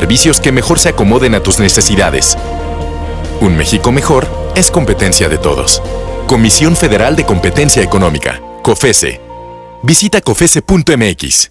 Servicios que mejor se acomoden a tus necesidades. Un México mejor es competencia de todos. Comisión Federal de Competencia Económica, COFESE. Visita COFESE.mx.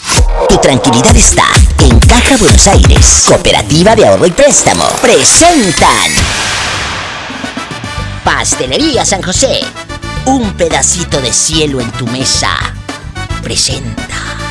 Tu tranquilidad está en Caja Buenos Aires. Cooperativa de Ahorro y Préstamo. Presentan. Pastelería San José. Un pedacito de cielo en tu mesa. Presenta.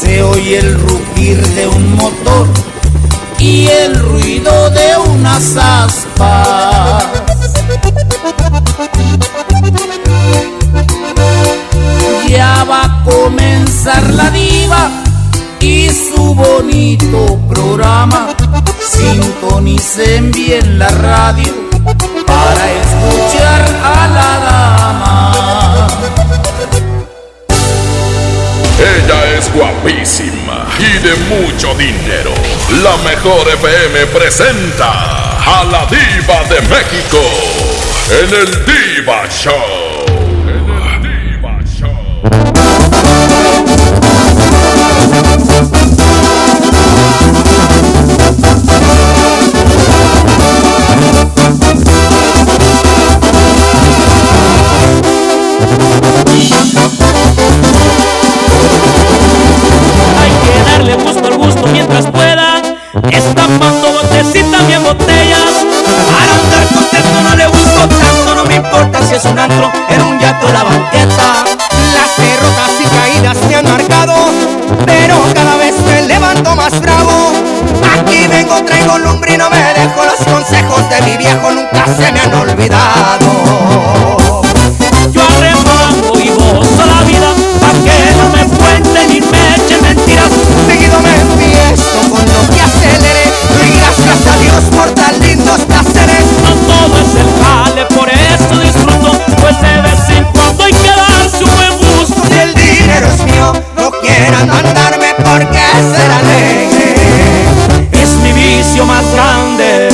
Se oye el rugir de un motor y el ruido de unas aspas. Ya va a comenzar la diva y su bonito programa. Sintonicen bien la radio para escuchar a la dama. Ella es guapísima y de mucho dinero. La mejor FM presenta a la diva de México en el Diva Show. Estampando botecitas bien botellas. Para andar contento no le busco tanto. No me importa si es un antro, en un yato la banqueta. Las derrotas y caídas me han marcado, pero cada vez me levanto más bravo. Aquí vengo, traigo lumbre no me dejo los consejos de mi viejo, nunca se me han olvidado. Yo arremango y gozo la vida. Pa' que no me cuenten ni me echen mentiras. Seguido me empiezo gracias a Dios por tan lindos placeres. No todo es el jale, por eso disfruto. Pues de vez en cuando hay que darse un buen gusto. Si el dinero es mío, no quieran mandarme porque ser alegre. Es mi vicio más grande.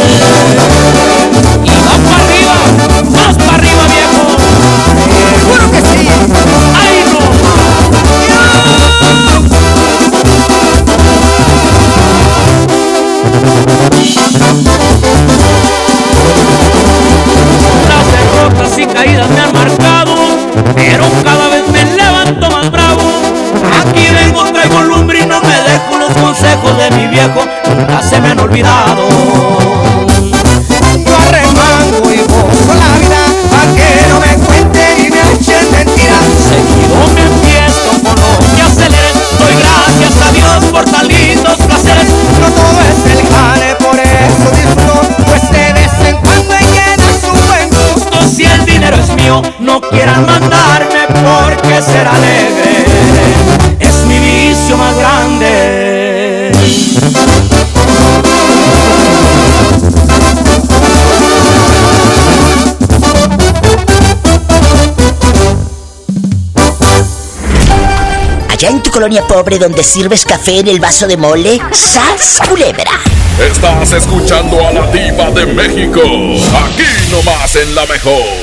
Ser alegre es mi vicio más grande. Allá en tu colonia pobre donde sirves café en el vaso de mole, ¡sas culebra! Estás escuchando a la diva de México. Aquí nomás en la mejor.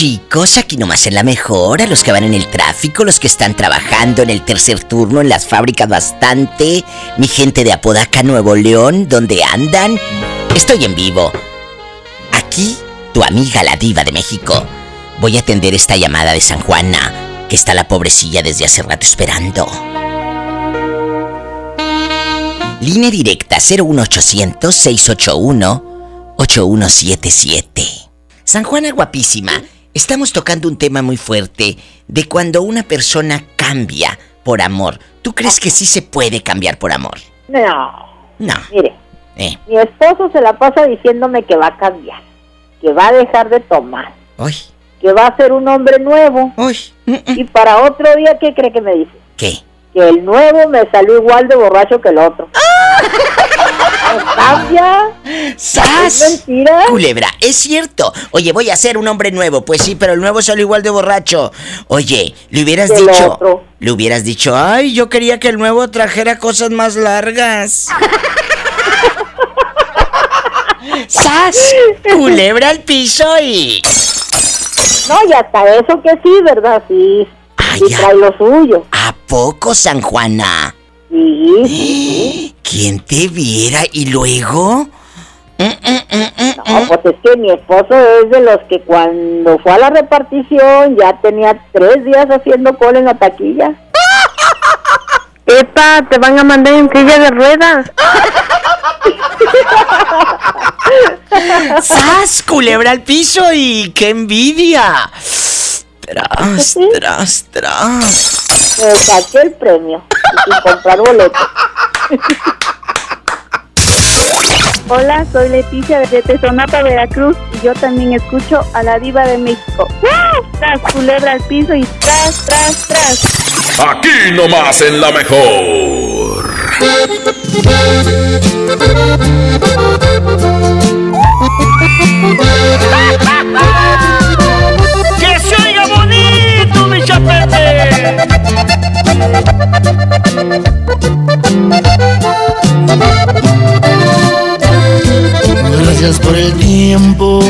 Chicos, aquí nomás en la mejor, a los que van en el tráfico, los que están trabajando en el tercer turno, en las fábricas bastante, mi gente de Apodaca, Nuevo León, donde andan. Estoy en vivo. Aquí, tu amiga la diva de México. Voy a atender esta llamada de San Juana, que está la pobrecilla desde hace rato esperando. Línea directa 01800 681 8177. San Juana guapísima. Estamos tocando un tema muy fuerte de cuando una persona cambia por amor. ¿Tú crees que sí se puede cambiar por amor? No. No. Mire, Eh. mi esposo se la pasa diciéndome que va a cambiar, que va a dejar de tomar, Uy, que va a ser un hombre nuevo. uy. mm, mm. Y para otro día, ¿qué cree que me dice? ¿Qué? Que el nuevo me salió igual de borracho que el otro. ¿No cambia? ¡Sas! ¿Es mentira? Culebra, es cierto. Oye, voy a ser un hombre nuevo. Pues sí, pero el nuevo salió igual de borracho. Oye, le hubieras dicho. otro. Le hubieras dicho, ay, yo quería que el nuevo trajera cosas más largas. ¡Sas! Culebra al piso y. No, y hasta eso que sí, ¿verdad? Sí. Ay, Sí ya. trae lo suyo. ¿A poco, San Juana? Sí, sí. ¿Quién te viera y luego? Mm, mm, mm, mm, No, mm. pues es que mi esposo es de los que cuando fue a la repartición ya tenía tres días haciendo cola en la taquilla. Epa, te van a mandar en silla de ruedas. ¡Sas! Culebra al piso y qué envidia. Tras, tras, tras. Me saqué el premio y sin comprar boleto. Hola, soy Leticia de Tezonapa, Veracruz y yo también escucho a la diva de México. Tras culebra al piso y tras, tras, tras. Aquí nomás en la mejor. Gracias por el tiempo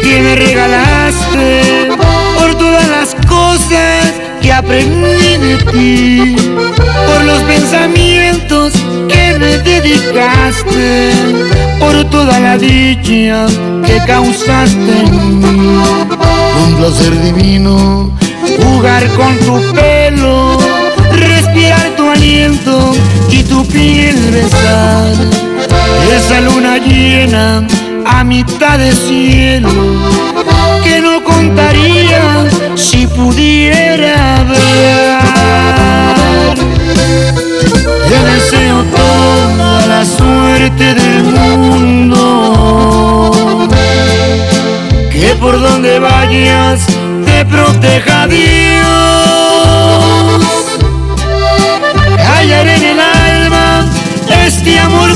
que me regalaste, por todas las cosas que aprendí de ti, por los pensamientos que me dedicaste, por toda la dicha que causaste en mí. Un placer divino jugar con tu pelo, y tu piel besar. Esa luna llena a mitad de cielo que no contaría si pudiera ver. Te deseo toda la suerte del mundo. Que por donde vayas te proteja Dios.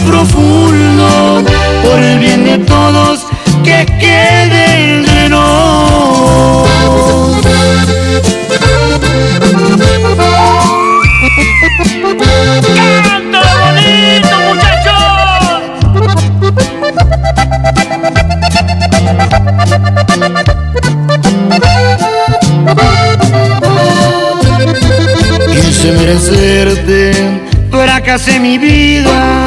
Profundo por el bien de todos que quede entre nos. ¡Cántalo bonito, muchachos! Quise merecerte, fracasé mi vida,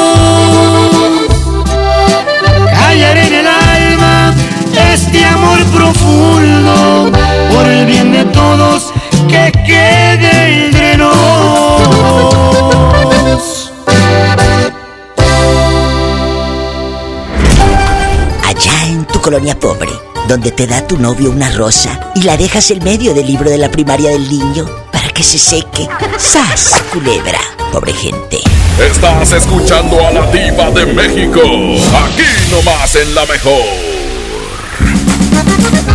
Amor profundo por el bien de todos que quede entre nos. Allá en tu colonia pobre, donde te da tu novio una rosa y la dejas en medio del libro de la primaria del niño para que se seque. ¡Sas, culebra! Pobre gente. Estás escuchando a la diva de México. Aquí nomás en la mejor. Thank you.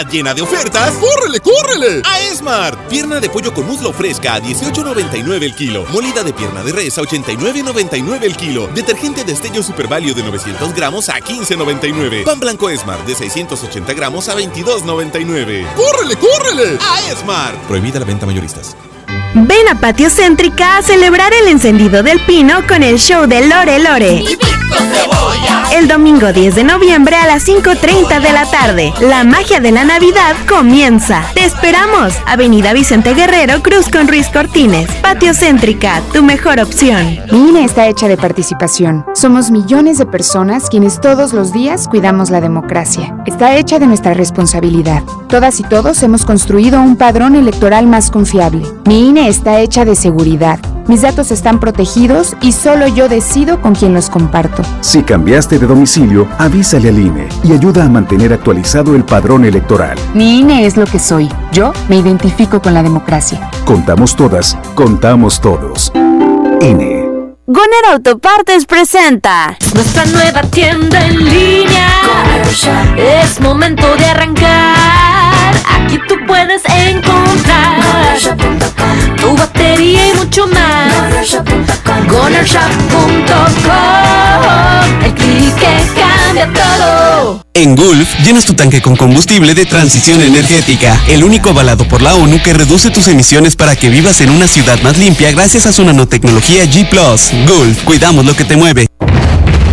Navidad llena de ofertas, ¡córrele, córrele! A Esmart. Pierna de pollo con muslo fresca a 18.99 el kilo. Molida de pierna de res a 89.99 el kilo. Detergente de estello Super Value de 900 gramos a 15.99. Pan blanco Esmart de 680 gramos a 22.99. ¡Córrele, córrele! A Esmart. Prohibida la venta mayoristas. Ven a Patio Céntrica a celebrar el encendido del pino con el show de Lore Lore. El domingo 10 de noviembre a las 5.30 de la tarde. La magia de la Navidad comienza. Te esperamos. Avenida Vicente Guerrero, Cruz con Ruiz Cortines. Patio Céntrica, tu mejor opción. Mi INE está hecha de participación. Somos millones de personas quienes todos los días cuidamos la democracia. Está hecha de nuestra responsabilidad. Todas y todos hemos construido un padrón electoral más confiable. Mi INE está hecha de seguridad. Mis datos están protegidos y solo yo decido con quién los comparto. Si cambiaste de domicilio, avísale al INE y ayuda a mantener actualizado el padrón electoral. Mi INE es lo que soy. Yo me identifico con la democracia. Contamos todas, contamos todos. INE. Goner Autopartes presenta nuestra nueva tienda en línea. Es momento de arrancar. Aquí tú puedes encontrar tu batería y mucho más. En Gulf, llenas tu tanque con combustible de transición energética, el único avalado por la ONU que reduce tus emisiones para que vivas en una ciudad más limpia gracias a su nanotecnología G +. Gulf, cuidamos lo que te mueve.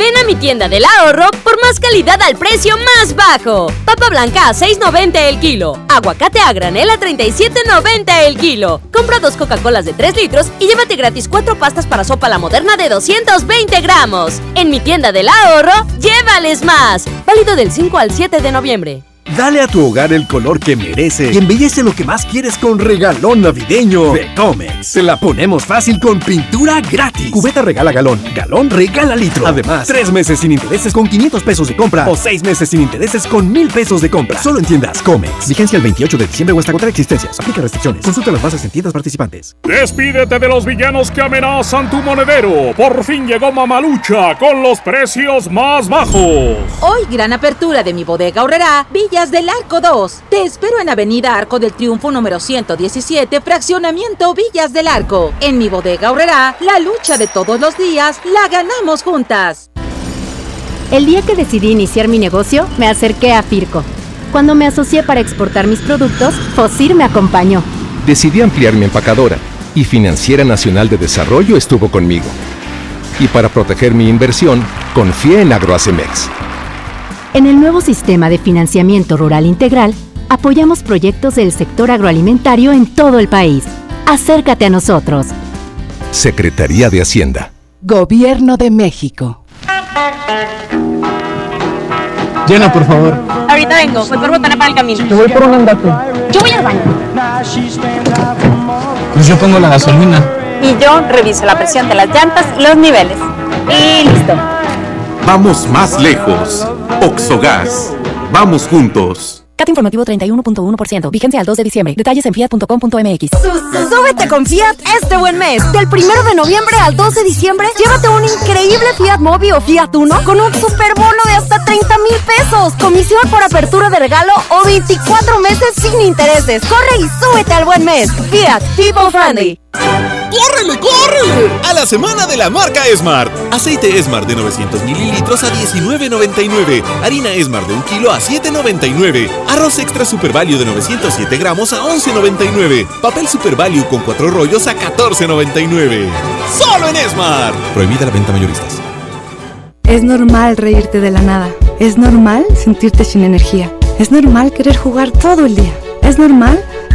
Ven a mi tienda del ahorro por más calidad al precio más bajo. Papa blanca a 6.90 el kilo. Aguacate a granel a 37.90 el kilo. Compra dos Coca-Colas de 3 litros y llévate gratis cuatro pastas para sopa la moderna de 220 gramos. En mi tienda del ahorro, llévales más. Válido del 5 al 7 de noviembre. Dale a tu hogar el color que merece y embellece lo que más quieres con regalón navideño de Comex. Te la ponemos fácil con pintura gratis. Cubeta regala galón, galón regala litro. Además, tres meses sin intereses con 500 pesos de compra o seis meses sin intereses con 1000 pesos de compra. Solo en tiendas Comex. Vigencia el 28 de diciembre o hasta contra existencias. Aplica restricciones. Consulta las bases en tiendas participantes. Despídete de los villanos que amenazan tu monedero. Por fin llegó Mamalucha con los precios más bajos. Hoy gran apertura de mi bodega ahorrará Villas del Arco 2. Te espero en Avenida Arco del Triunfo número 117, fraccionamiento Villas del Arco. En mi bodega ahorrará la lucha de todos los días, la ganamos juntas. El día que decidí iniciar mi negocio, me acerqué a Firco. Cuando me asocié para exportar mis productos, Fosir me acompañó. Decidí ampliar mi empacadora y Financiera Nacional de Desarrollo estuvo conmigo. Y para proteger mi inversión, confié en Agroacemex. En el nuevo sistema de financiamiento rural integral, apoyamos proyectos del sector agroalimentario en todo el país. Acércate a nosotros. Secretaría de Hacienda. Gobierno de México. Llena, por favor. Ahorita vengo, voy por botana para el camino. Te voy por un andate. Yo voy al baño. Pues yo pongo la gasolina. Y yo reviso la presión de las llantas y los niveles. Y listo. Vamos más lejos. Oxogas. Vamos juntos. CAT informativo 31.1%. Vigencia al 2 de diciembre. Detalles en fiat.com.mx. Súbete con Fiat este buen mes. Del 1 de noviembre al 2 de diciembre, llévate un increíble Fiat Mobi o Fiat Uno con un super bono de hasta 30 mil pesos. Comisión por apertura de regalo o 24 meses sin intereses. Corre y súbete al buen mes. Fiat People Friendly. ¡Córrele, córrele! A la semana de la marca Esmart. Aceite Esmart de 900 mililitros a 19.99. Harina Esmart de 1 kilo a 7.99. Arroz extra Super Value de 907 gramos a 11.99. Papel Super Value con 4 rollos a 14.99. ¡Solo en Esmart! Prohibida la venta mayoristas. Es normal reírte de la nada. Es normal sentirte sin energía. Es normal querer jugar todo el día. Es normal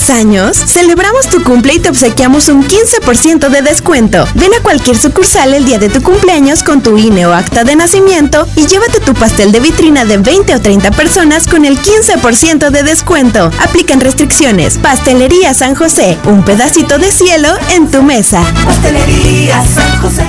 ¿Cumples años? Celebramos tu cumple y te obsequiamos un 15% de descuento. Ven a cualquier sucursal el día de tu cumpleaños con tu INE o acta de nacimiento y llévate tu pastel de vitrina de 20 o 30 personas con el 15% de descuento. Aplican restricciones. Pastelería San José, un pedacito de cielo en tu mesa. Pastelería San José.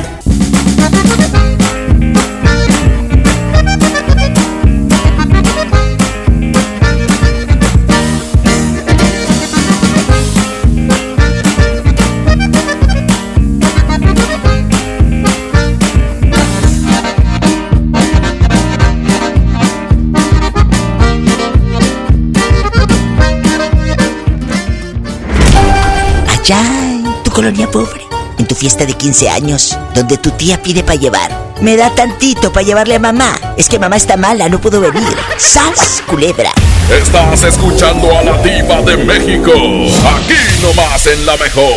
Colonia pobre, en tu fiesta de 15 años, donde tu tía pide para llevar. Me da tantito para llevarle a mamá. Es que mamá está mala, no puedo venir. ¡Sas, culebra! Estás escuchando a la diva de México. Aquí nomás en la mejor.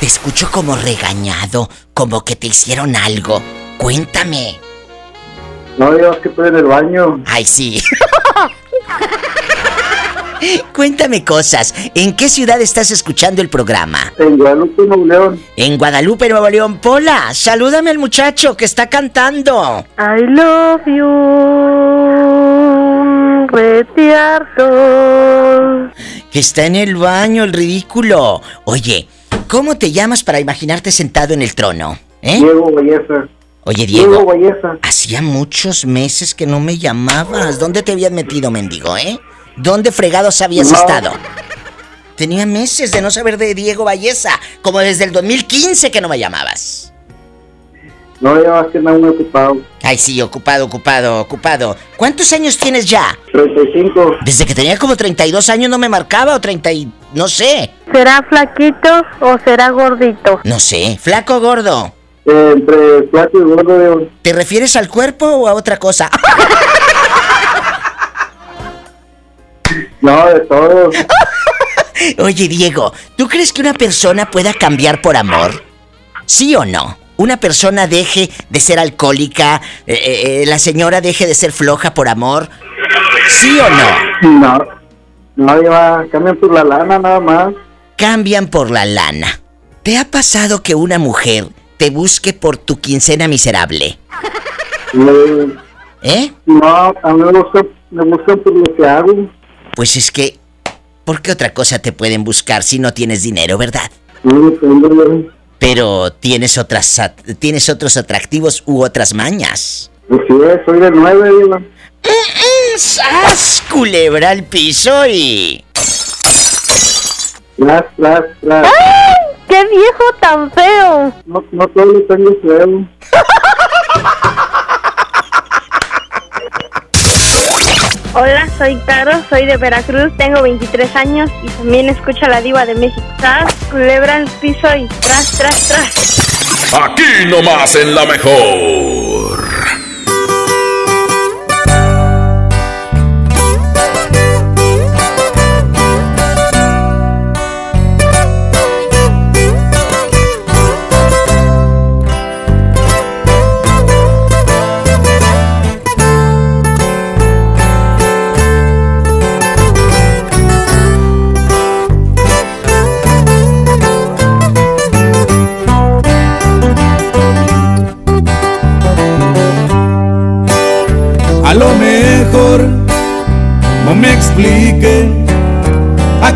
Te escucho como regañado, como que te hicieron algo. Cuéntame. No digas que estoy en el baño. Ay, sí. Cuéntame cosas. ¿En qué ciudad estás escuchando el programa? En Guadalupe, Nuevo León. En Guadalupe, Nuevo León. Pola, salúdame al muchacho que está cantando. I love you, retiarto. Que está en el baño, el ridículo. Oye, ¿cómo te llamas para imaginarte sentado en el trono? ¿Eh? Diego Valleza. Oye, Diego. Diego. Hacía muchos meses que no me llamabas. ¿Dónde te habías metido, mendigo, eh? ¿Dónde fregados habías No. estado? Tenía meses de no saber de Diego Valleza, como desde el 2015 que no me llamabas. No, ya vas que muy ocupado. Ay, sí, ocupado, ocupado, ocupado. ¿Cuántos años tienes ya? 35. Desde que tenía como 32 años no me marcaba o 30 y... no sé. ¿Será flaquito o será gordito? No sé, flaco o gordo. Eh, entre flaco y gordo, Diego. ¿Te refieres al cuerpo o a otra cosa? No, de todo. Oye, Diego, ¿tú crees que una persona pueda cambiar por amor? ¿Sí o no? Una persona deje de ser alcohólica, eh, eh, eh, la señora deje de ser floja por amor. ¿Sí o no? No. No, ya cambian por la lana nada más. Cambian por la lana. ¿Te ha pasado que una mujer te busque por tu quincena miserable? Eh, ¿Eh? No, a mí me gusta, me gusta por lo que hago. Pues es que, ¿por qué otra cosa te pueden buscar si no tienes dinero, verdad? Pero tienes otras at- tienes otros atractivos u otras mañas. Pues sí, soy de nueve, Diego. ¡Sas! Culebra al piso y. Tras, tras, tras. ¡Ay! ¡Qué viejo tan feo! No, no todo lo tengo feo. Hola, soy Caro, soy de Veracruz, tengo 23 años y también escucho a la diva de México. Tras, culebra al piso y tras, tras, tras. Aquí nomás en la mejor.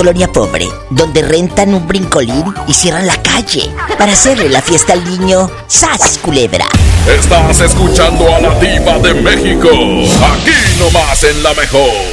Colonia pobre, donde rentan un brincolín y cierran la calle para hacerle la fiesta al niño, ¡sas, culebra! Estás escuchando a la diva de México. Aquí nomás en la mejor.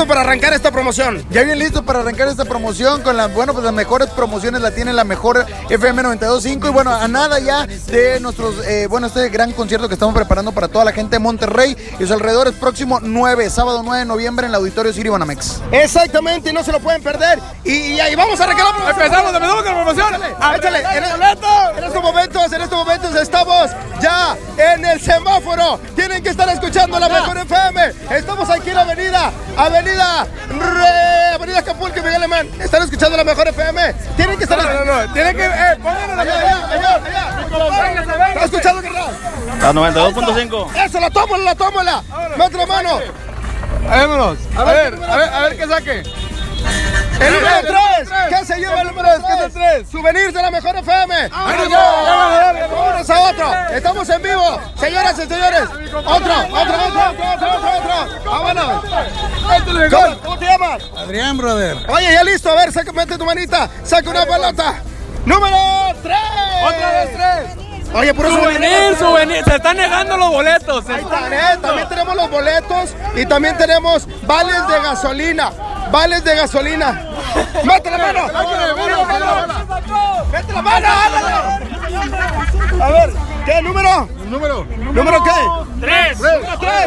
Ya listos para arrancar esta promoción. Ya bien listo para arrancar esta promoción con las, bueno, pues las mejores promociones la tiene la mejor FM 92.5 y bueno, a nada ya de nuestros, eh, bueno, este gran concierto que estamos preparando para toda la gente de Monterrey y sus alrededores próximo 9, sábado 9 de noviembre en el Auditorio Siri Banamex. Exactamente, y no se lo pueden perder. Y, y ahí vamos a arrancar la promoción. Empezamos, empezamos con la promoción. Ah, échale. En, en estos momentos, en estos momentos estamos ya en el semáforo. Tienen que estar escuchando la mejor FM. Estamos aquí en la avenida, avenida, Re- avenida Acapulco y Miguel Alemán. Están escuchando la mejor FM. Tienen que estar. No, no, no. Tienen que. Eh, pónganlo allá, allá, allá, allá. ¿Está escuchando, carnal? La 92.5. Eso, la tómala, la tómala. Mete mano. Vámonos. A ver, a ver, a ver qué saque. El número 3, ¿qué se lleva el número 3? Souvenirs de la mejor FM. Vámonos, vámonos a otro. Estamos en vivo. Señoras y señores. Otro, otro, otro, otro, otro, otro, otro. Vámonos. ¿Cómo, te llamas? Adrián, brother. Oye, ya listo. A ver, saca, mete tu manita. Saca una pelota. Número 3. Otra vez tres. Oye, puro Souvenir, souvenir. Se están negando los boletos. Ahí está, ¿eh? También tenemos los boletos y también tenemos vales de gasolina. Vales de gasolina. ¡Mete la mano! ¡Mete la mano! ándale! A ver, ¿qué número? ¿Número? ¿Número qué? Tres. Número tres.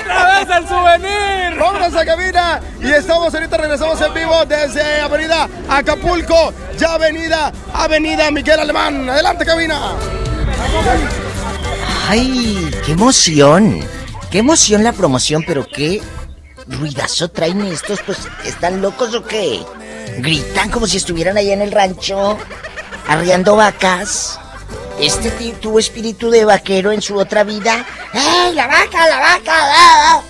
¡Otra vez el souvenir! Vámonos a cabina y estamos ahorita regresamos en vivo desde Avenida Acapulco, ya Avenida Avenida Miguel Alemán. Adelante cabina. ¡Ay! ¡Qué emoción! ¡Qué emoción la promoción! Pero qué ruidazo traen estos, pues, ¿están locos o qué? Gritan como si estuvieran allá en el rancho, arriando vacas. Este tío tuvo espíritu de vaquero en su otra vida. ¡Ey, la vaca, la vaca!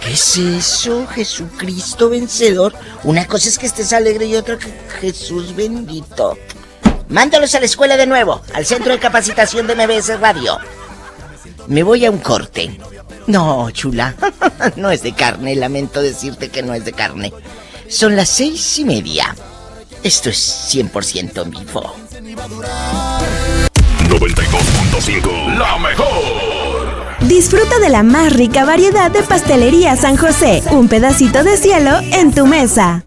¿Qué es eso, Jesucristo vencedor? Una cosa es que estés alegre y otra que Jesús bendito. Mándalos a la escuela de nuevo, al centro de capacitación de MBS Radio. Me voy a un corte. No, chula, no es de carne, lamento decirte que no es de carne. Son las seis y media. Esto es 100% en vivo. 92.5, la mejor. Disfruta de la más rica variedad de pastelería San José. Un pedacito de cielo en tu mesa.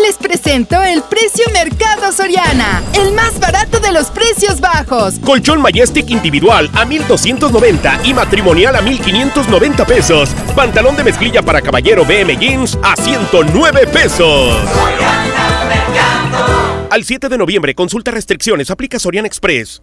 Les presento el precio Mercado Soriana, el más barato de los precios bajos. Colchón Majestic individual a 1290 y matrimonial a 1590 pesos. Pantalón de mezclilla para caballero BM Jeans a 109 pesos. Al 7 de noviembre, consulta restricciones, aplica Soriana Express.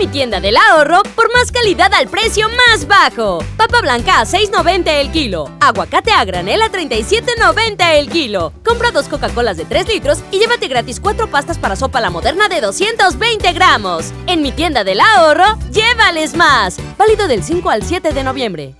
Mi tienda del ahorro por más calidad al precio más bajo. Papa blanca a 6.90 el kilo. Aguacate a granel a 37.90 el kilo. Compra dos Coca-Colas de 3 litros y llévate gratis cuatro pastas para sopa la moderna de 220 gramos. En mi tienda del ahorro, llévales más. Válido del 5 al 7 de noviembre.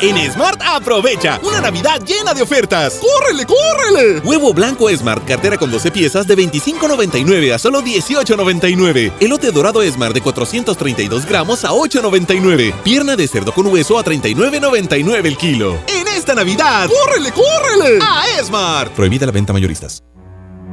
En Smart aprovecha una Navidad llena de ofertas. ¡Córrele, córrele! Huevo blanco Smart, cartera con 12 piezas de 25.99 a solo 18.99. Elote dorado Smart de 432 gramos a 8.99. Pierna de cerdo con hueso a 39.99 el kilo. En esta Navidad, ¡córrele, córrele! A Smart. Prohibida la venta mayoristas.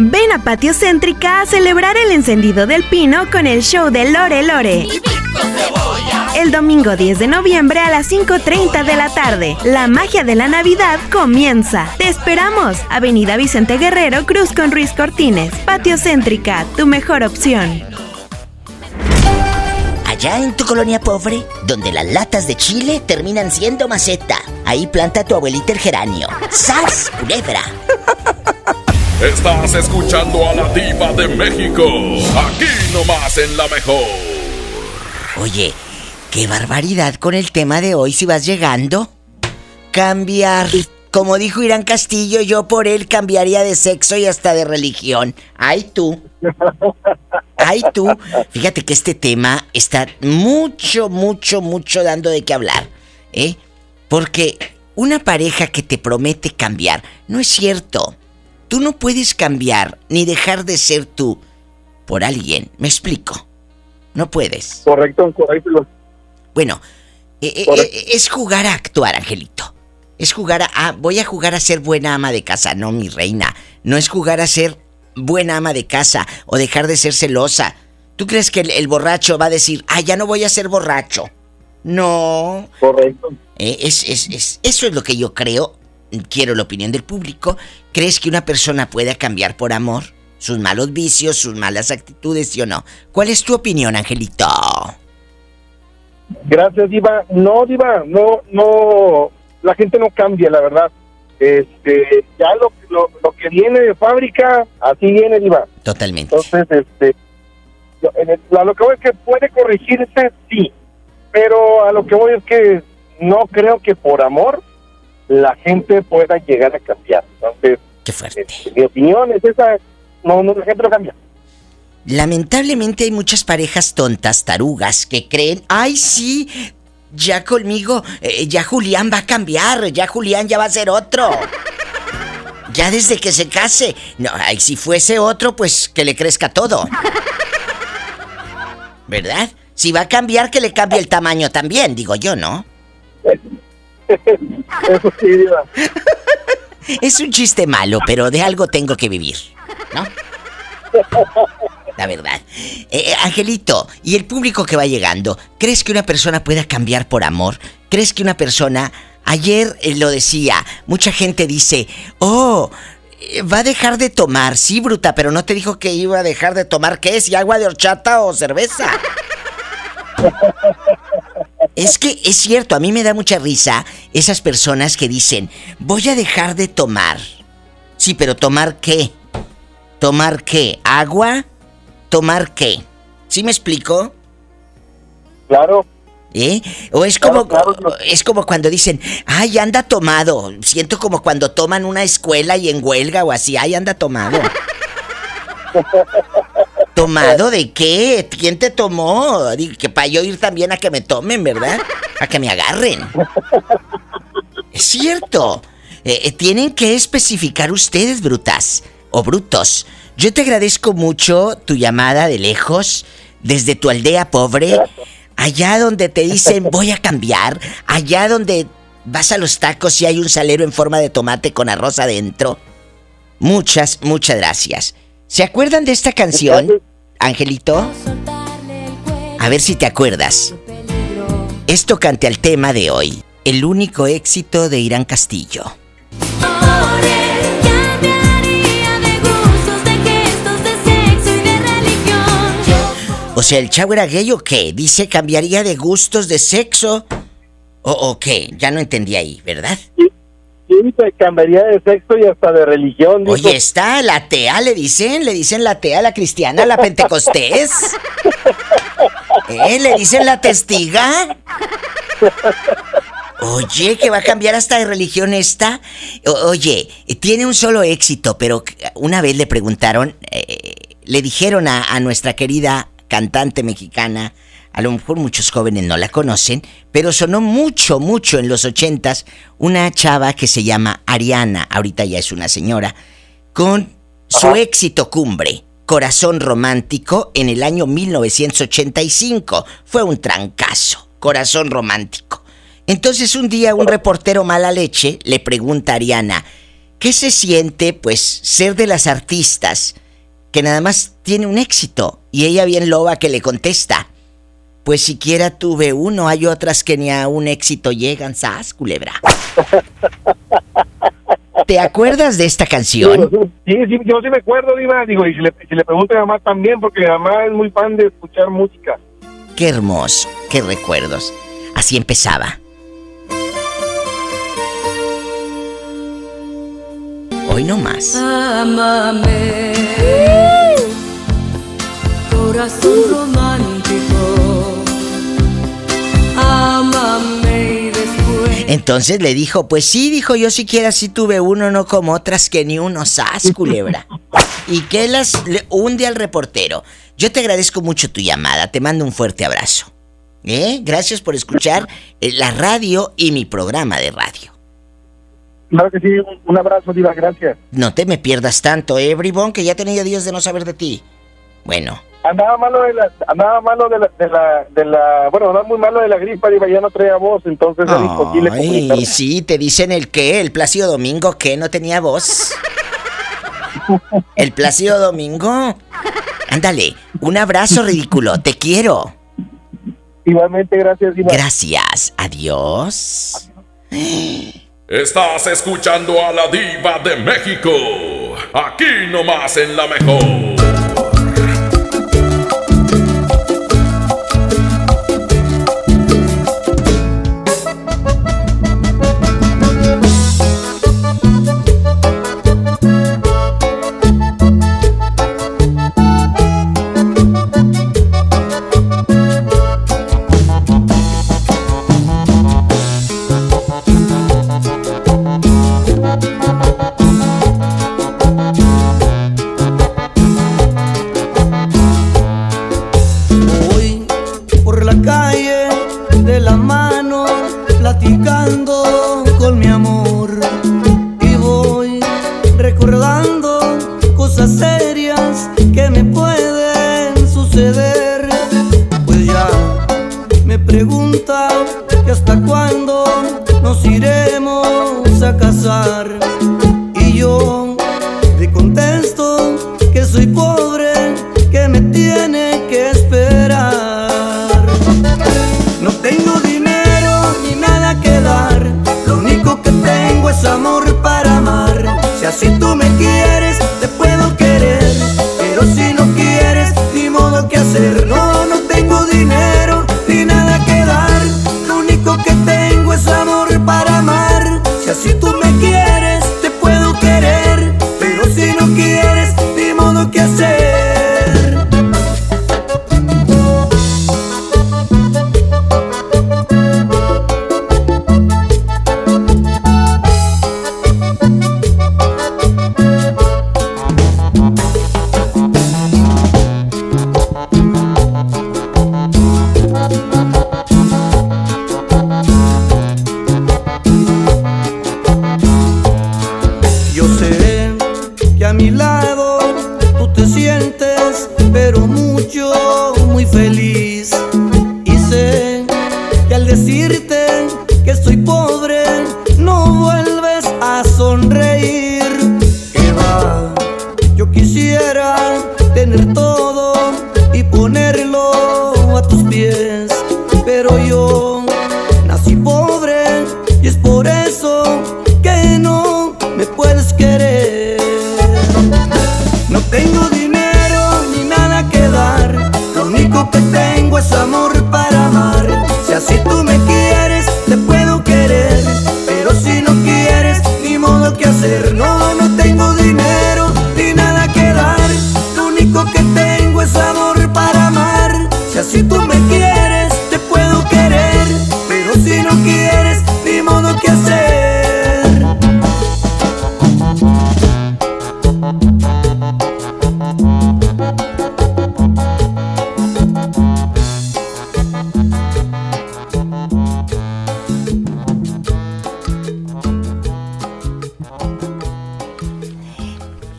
Ven a Patio Céntrica a celebrar el encendido del pino con el show de Lore Lore. El domingo 10 de noviembre a las 5.30 de la tarde. La magia de la Navidad comienza. Te esperamos. Avenida Vicente Guerrero, Cruz con Ruiz Cortines. Patio Céntrica, tu mejor opción. Allá en tu colonia pobre, donde las latas de chile terminan siendo maceta, ahí planta tu abuelita el geranio. ¡Sas, culebra! Estás escuchando a la diva de México, aquí nomás en la mejor. Oye, qué barbaridad con el tema de hoy si vas llegando. Cambiar. Como dijo Irán Castillo, yo por él cambiaría de sexo y hasta de religión. Ay tú. Ay tú. Fíjate que este tema está mucho, mucho, mucho dando de qué hablar. ¿Eh? Porque una pareja que te promete cambiar, no es cierto. Tú no puedes cambiar ni dejar de ser tú por alguien. ¿Me explico? No puedes. Correcto, correcto. Bueno, eh, eh, eh, es jugar a actuar, Angelito. Es jugar a, ah, Voy a jugar a ser buena ama de casa. No, mi reina. No es jugar a ser buena ama de casa o dejar de ser celosa. ¿Tú crees que el, el borracho va a decir, ah, ya no voy a ser borracho? No. Correcto. es, es, es, eso es lo que yo creo. Quiero la opinión del público. ¿Crees que una persona pueda cambiar por amor? Sus malos vicios, sus malas actitudes, ¿sí o no? ¿Cuál es tu opinión, Angelito? Gracias, Diva. No, Diva, no, no, la gente no cambia, la verdad. Este, ya lo, lo, lo que viene de fábrica, así viene, Diva. Totalmente. Entonces, este, yo- en el- a lo que voy es que puede corregirse, sí, pero a lo que voy es que no creo que por amor la gente pueda llegar a cambiar. Entonces, Qué fuerte. este, mi opinión es esa, no, no, la gente no cambia. Lamentablemente hay muchas parejas tontas, tarugas, que creen, ay sí, ya conmigo, eh, ya Julián va a cambiar, ya Julián ya va a ser otro. Ya desde que se case. No, ay, si fuese otro, pues que le crezca todo. ¿Verdad? Si va a cambiar, que le cambie el tamaño también, digo yo, ¿no? Eso sí, Diva. Es un chiste malo, pero de algo tengo que vivir, ¿no? La verdad. Eh, eh, Angelito, y el público que va llegando, ¿crees que una persona pueda cambiar por amor? ¿Crees que una persona... Ayer eh, lo decía, mucha gente dice, oh, va a dejar de tomar. Sí, bruta, pero no te dijo que iba a dejar de tomar, ¿qué? ¿Si agua de horchata o cerveza? Es que es cierto, a mí me da mucha risa esas personas que dicen, voy a dejar de tomar. Sí, pero ¿tomar qué? ¿Tomar qué? ¿Agua? ¿Tomar qué? ¿Sí me explico? Claro. ¿Eh? O es como, es como cuando dicen, ay, anda tomado. Siento como cuando toman una escuela y en huelga o así, ay, anda tomado. ¿Tomado de qué? ¿Quién te tomó? Que para yo ir también a que me tomen, ¿verdad? A que me agarren. Es cierto. Eh, eh, tienen que especificar ustedes, brutas o brutos. Yo te agradezco mucho tu llamada de lejos, desde tu aldea pobre, allá donde te dicen voy a cambiar, allá donde vas a los tacos y hay un salero en forma de tomate con arroz adentro. Muchas, muchas gracias. ¿Se acuerdan de esta canción, Angelito? A ver si te acuerdas. Esto cante al tema de hoy. El único éxito de Irán Castillo. O sea, ¿el chavo era gay o qué? Dice cambiaría de gustos de sexo. ¿O, o qué? Ya no entendí ahí, ¿verdad? Sí, cambiaría de sexo y hasta de religión. Oye, está la atea, le dicen, le dicen la atea, la cristiana, la pentecostés. ¿Eh? ¿Le dicen la testiga? Oye, que va a cambiar hasta de religión esta. Oye, tiene un solo éxito, pero una vez le preguntaron, eh, le dijeron a, a nuestra querida cantante mexicana, a lo mejor muchos jóvenes no la conocen, pero sonó mucho, mucho en los ochentas, una chava que se llama Ariana, ahorita ya es una señora, con su éxito cumbre, Corazón Romántico, en el año 1985. Fue un trancazo, Corazón Romántico. Entonces un día un reportero mala leche le pregunta a Ariana, ¿qué se siente pues ser de las artistas que nada más tiene un éxito? Y ella bien loba que le contesta, pues siquiera tuve uno, hay otras que ni a un éxito llegan, sas, culebra. ¿Te acuerdas de esta canción? Sí, sí, yo sí me acuerdo, Diva. Digo, y si le, si le pregunto a mi mamá también, porque mi mamá es muy fan de escuchar música. Qué hermoso, qué recuerdos. Así empezaba. Hoy no más. Amame, corazón romántico. Entonces le dijo, pues sí, dijo yo siquiera sí tuve uno, no como otras que ni uno, sas, culebra. y que las le hunde al reportero. Yo te agradezco mucho tu llamada, te mando un fuerte abrazo. ¿Eh? Gracias por escuchar eh, la radio y mi programa de radio. Claro que sí, un, un abrazo, Diva, gracias. No te me pierdas tanto, ¿eh, bribón? Que ya tenía días de no saber de ti. Bueno, Andaba malo de la, andaba malo de la, de la, de la, bueno, andaba muy malo de la gripa, Diva, ya no traía voz, entonces Ay, comunicarme. sí, te dicen el qué, el Plácido Domingo, que no tenía voz. El Plácido Domingo. Ándale, un abrazo ridículo, te quiero. Igualmente, gracias, Diva. Gracias, adiós. Estás escuchando a la diva de México. Aquí nomás en la mejor.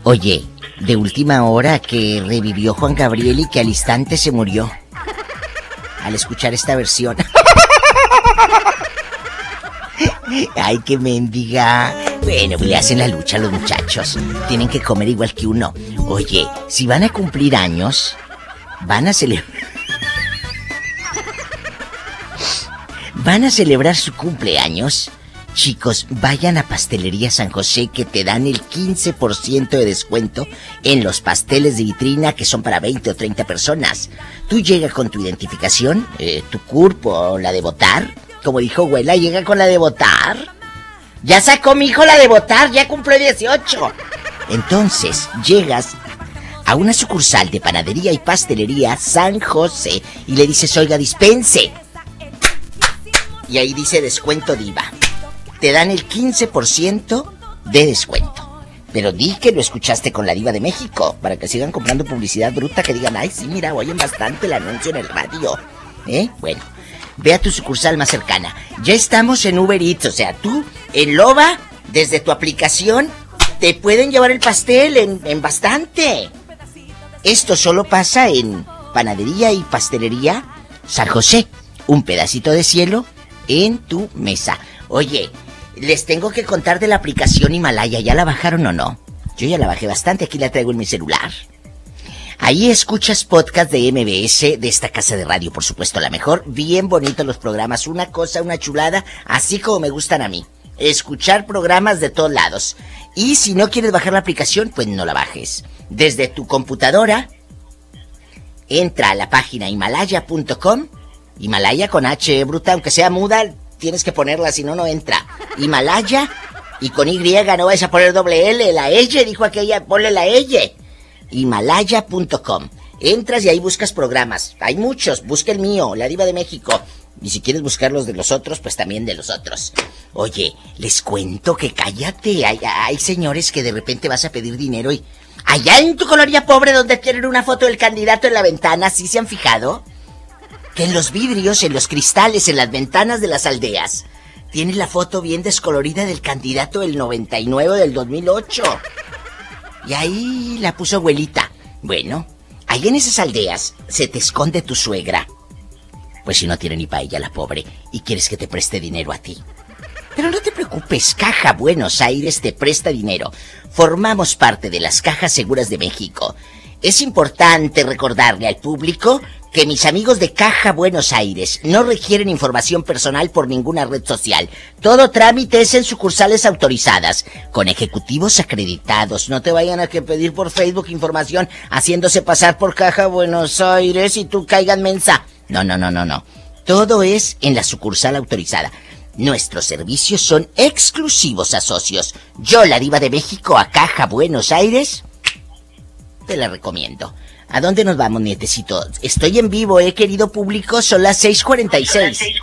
Oye, de última hora que revivió Juan Gabriel y que al instante se murió. Al escuchar esta versión. Ay, que mendiga. Bueno, pues le hacen la lucha a los muchachos. Tienen que comer igual que uno. Oye, si van a cumplir años, van a celebrar. Van a celebrar su cumpleaños. Chicos, vayan a Pastelería San José que te dan el 15% de descuento en los pasteles de vitrina que son para 20 o 30 personas. Tú llegas con tu identificación, eh, tu CURP o la de votar. Como dijo abuela, llega con la de votar. Ya sacó mi hijo la de votar, ya cumplió 18. Entonces, llegas a una sucursal de panadería y pastelería San José y le dices, oiga, dispense. Y ahí dice descuento diva te dan el 15% de descuento. Pero di que lo escuchaste con la diva de México, para que sigan comprando publicidad bruta, que digan, ay, sí, mira, oyen bastante el anuncio en el radio. ¿Eh? Bueno, ve a tu sucursal más cercana. Ya estamos en Uber Eats, o sea, tú, en Loba, desde tu aplicación, te pueden llevar el pastel en, en bastante. Esto solo pasa en Panadería y Pastelería San José. Un pedacito de cielo en tu mesa. Oye, les tengo que contar de la aplicación Himalaya. ¿Ya la bajaron o no? Yo ya la bajé bastante, aquí la traigo en mi celular. Ahí escuchas podcast de MBS, de esta casa de radio, por supuesto, la mejor. Bien bonitos los programas, una cosa, una chulada, así como me gustan a mí. Escuchar programas de todos lados. Y si no quieres bajar la aplicación, pues no la bajes. Desde tu computadora, entra a la página himalaya.com. Himalaya con H bruta, aunque sea muda, tienes que ponerla, si no, no entra. Himalaya y con Y, no vais a poner doble L, la L, dijo aquella, ponle la L. Himalaya.com. Entras y ahí buscas programas. Hay muchos, busca el mío, La Diva de México. Y si quieres buscar los de los otros, pues también de los otros. Oye, les cuento que cállate. Hay, señores que de repente vas a pedir dinero y. Allá en tu colonia pobre donde tienen una foto del candidato en la ventana, ¿sí se han fijado? En los vidrios, en los cristales, en las ventanas de las aldeas, tiene la foto bien descolorida del candidato del 99 del 2008. Y ahí la puso abuelita. Bueno, ahí en esas aldeas se te esconde tu suegra. Pues si no tiene ni para ella la pobre y quieres que te preste dinero a ti. Pero no te preocupes, Caja Buenos Aires te presta dinero. Formamos parte de las Cajas Seguras de México. Es importante recordarle al público que mis amigos de Caja Buenos Aires no requieren información personal por ninguna red social. Todo trámite es en sucursales autorizadas, con ejecutivos acreditados. No te vayan a que pedir por Facebook información haciéndose pasar por Caja Buenos Aires y tú caigan mensa. No, no, no, no, no. Todo es en la sucursal autorizada. Nuestros servicios son exclusivos a socios. Yo, la diva de México, a Caja Buenos Aires, te la recomiendo. ¿A dónde nos vamos, nietecito? Estoy en vivo, eh, querido público, son las 6.46.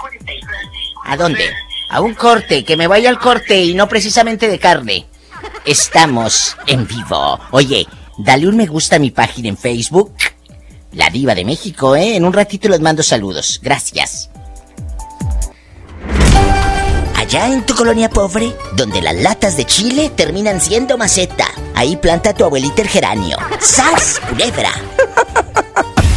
¿A dónde? A un corte, que me vaya al corte y no precisamente de carne. Estamos en vivo. Oye, dale un me gusta a mi página en Facebook. La Diva de México, ¿eh? En un ratito les mando saludos. Gracias. Allá en tu colonia pobre, donde las latas de chile terminan siendo maceta, ahí planta tu abuelita el geranio. ¡Sas, culebra!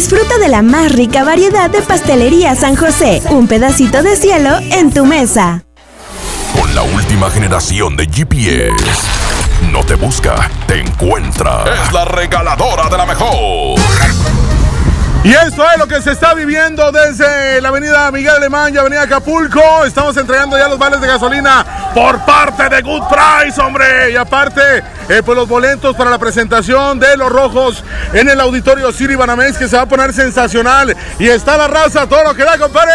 Disfruta de la más rica variedad de pastelería San José. Un pedacito de cielo en tu mesa. Con la última generación de GPS. No te busca, te encuentra. Es la regaladora de la mejor. Y esto es lo que se está viviendo desde la avenida Miguel Alemán y avenida Acapulco. Estamos entregando ya los vales de gasolina por parte de Good Price, hombre. Y aparte, eh, pues los boletos para la presentación de los rojos en el auditorio Siri Banamex que se va a poner sensacional. Y está la raza, todo lo que da, compadre.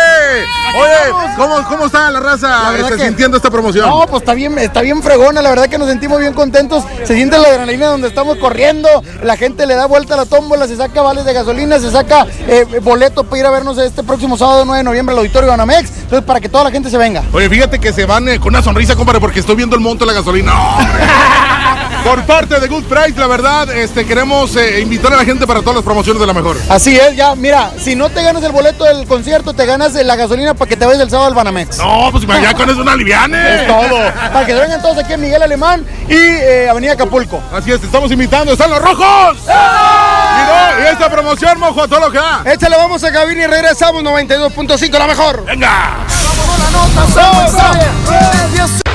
Oye, ¿cómo, cómo está la raza La verdad que- sintiendo esta promoción? No, pues está bien, está bien fregona, la verdad que nos sentimos bien contentos. Se siente la adrenalina donde estamos corriendo, la gente le da vuelta a la tómbola, se saca vales de gasolina, se saca eh, boleto para ir a vernos este próximo sábado 9 de noviembre al Auditorio Banamex. Entonces, para que toda la gente se venga. Oye, fíjate que se van eh, con una sonrisa, compadre, porque estoy viendo el monto de la gasolina. ¡Hombre! Por parte de Good Price, la verdad, este, queremos eh, invitar a la gente para todas las promociones de la mejor. Así es, ya, mira, si no te ganas el boleto del concierto, te ganas la gasolina para que te vayas el sábado al Banamex. No, pues ya con eso una liviane. Es todo. Para que se vengan todos aquí en Miguel Alemán y eh, Avenida Acapulco. Así es, te estamos invitando, están los rojos. Y, no, y esta promoción, mojo, a todo lo que da. Échale, vamos a cabina y regresamos 92.5, la mejor. Venga. La mejor.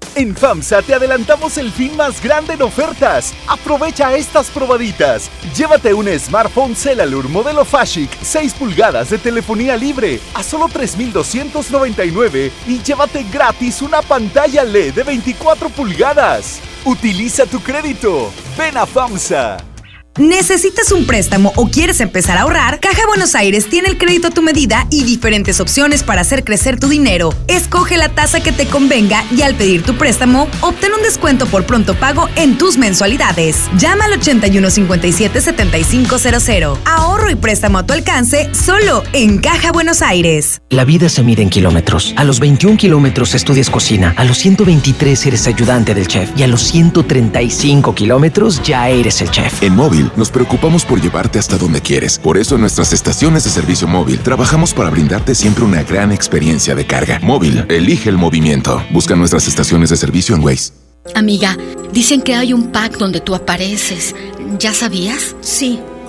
En FAMSA te adelantamos el fin más grande en ofertas. Aprovecha estas probaditas. Llévate un smartphone Celalur modelo Fashic 6 pulgadas de telefonía libre a solo 3,299 y llévate gratis una pantalla LED de 24 pulgadas. Utiliza tu crédito. Ven a FAMSA. ¿Necesitas un préstamo o quieres empezar a ahorrar? Caja Buenos Aires tiene el crédito a tu medida y diferentes opciones para hacer crecer tu dinero. Escoge la tasa que te convenga y al pedir tu préstamo, obtén un descuento por pronto pago en tus mensualidades. Llama al 8157-7500. Ahorro y préstamo a tu alcance solo en Caja Buenos Aires. La vida se mide en kilómetros. A los 21 kilómetros estudias cocina, a los 123 eres ayudante del chef y a los 135 kilómetros ya eres el chef. En móvil nos preocupamos por llevarte hasta donde quieres. Por eso en nuestras estaciones de servicio móvil trabajamos para brindarte siempre una gran experiencia de carga. Móvil, elige el movimiento. Busca nuestras estaciones de servicio en Waze. Amiga, dicen que hay un pack donde tú apareces. ¿Ya sabías? Sí.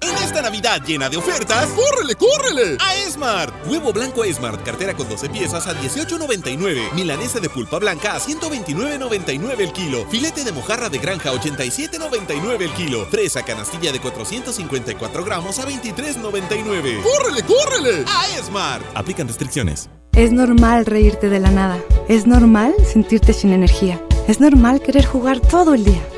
En esta Navidad llena de ofertas, ¡córrele, córrele! A Esmart. Huevo blanco Esmart, cartera con 12 piezas a 18.99. Milanesa de pulpa blanca a 129.99 el kilo. Filete de mojarra de granja a 87.99 el kilo. Fresa canastilla de 454 gramos a 23.99. ¡Córrele, córrele! A Esmart. Aplican restricciones. Es normal reírte de la nada. Es normal sentirte sin energía. Es normal querer jugar todo el día.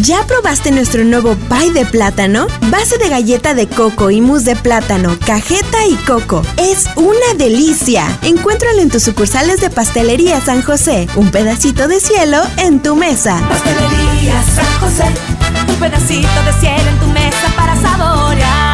¿Ya probaste nuestro nuevo pie de plátano? Base de galleta de coco y mousse de plátano, cajeta y coco. Es una delicia. Encuéntralo en tus sucursales de Pastelería San José. Un pedacito de cielo en tu mesa. Pastelería San José. Un pedacito de cielo en tu mesa para saborear.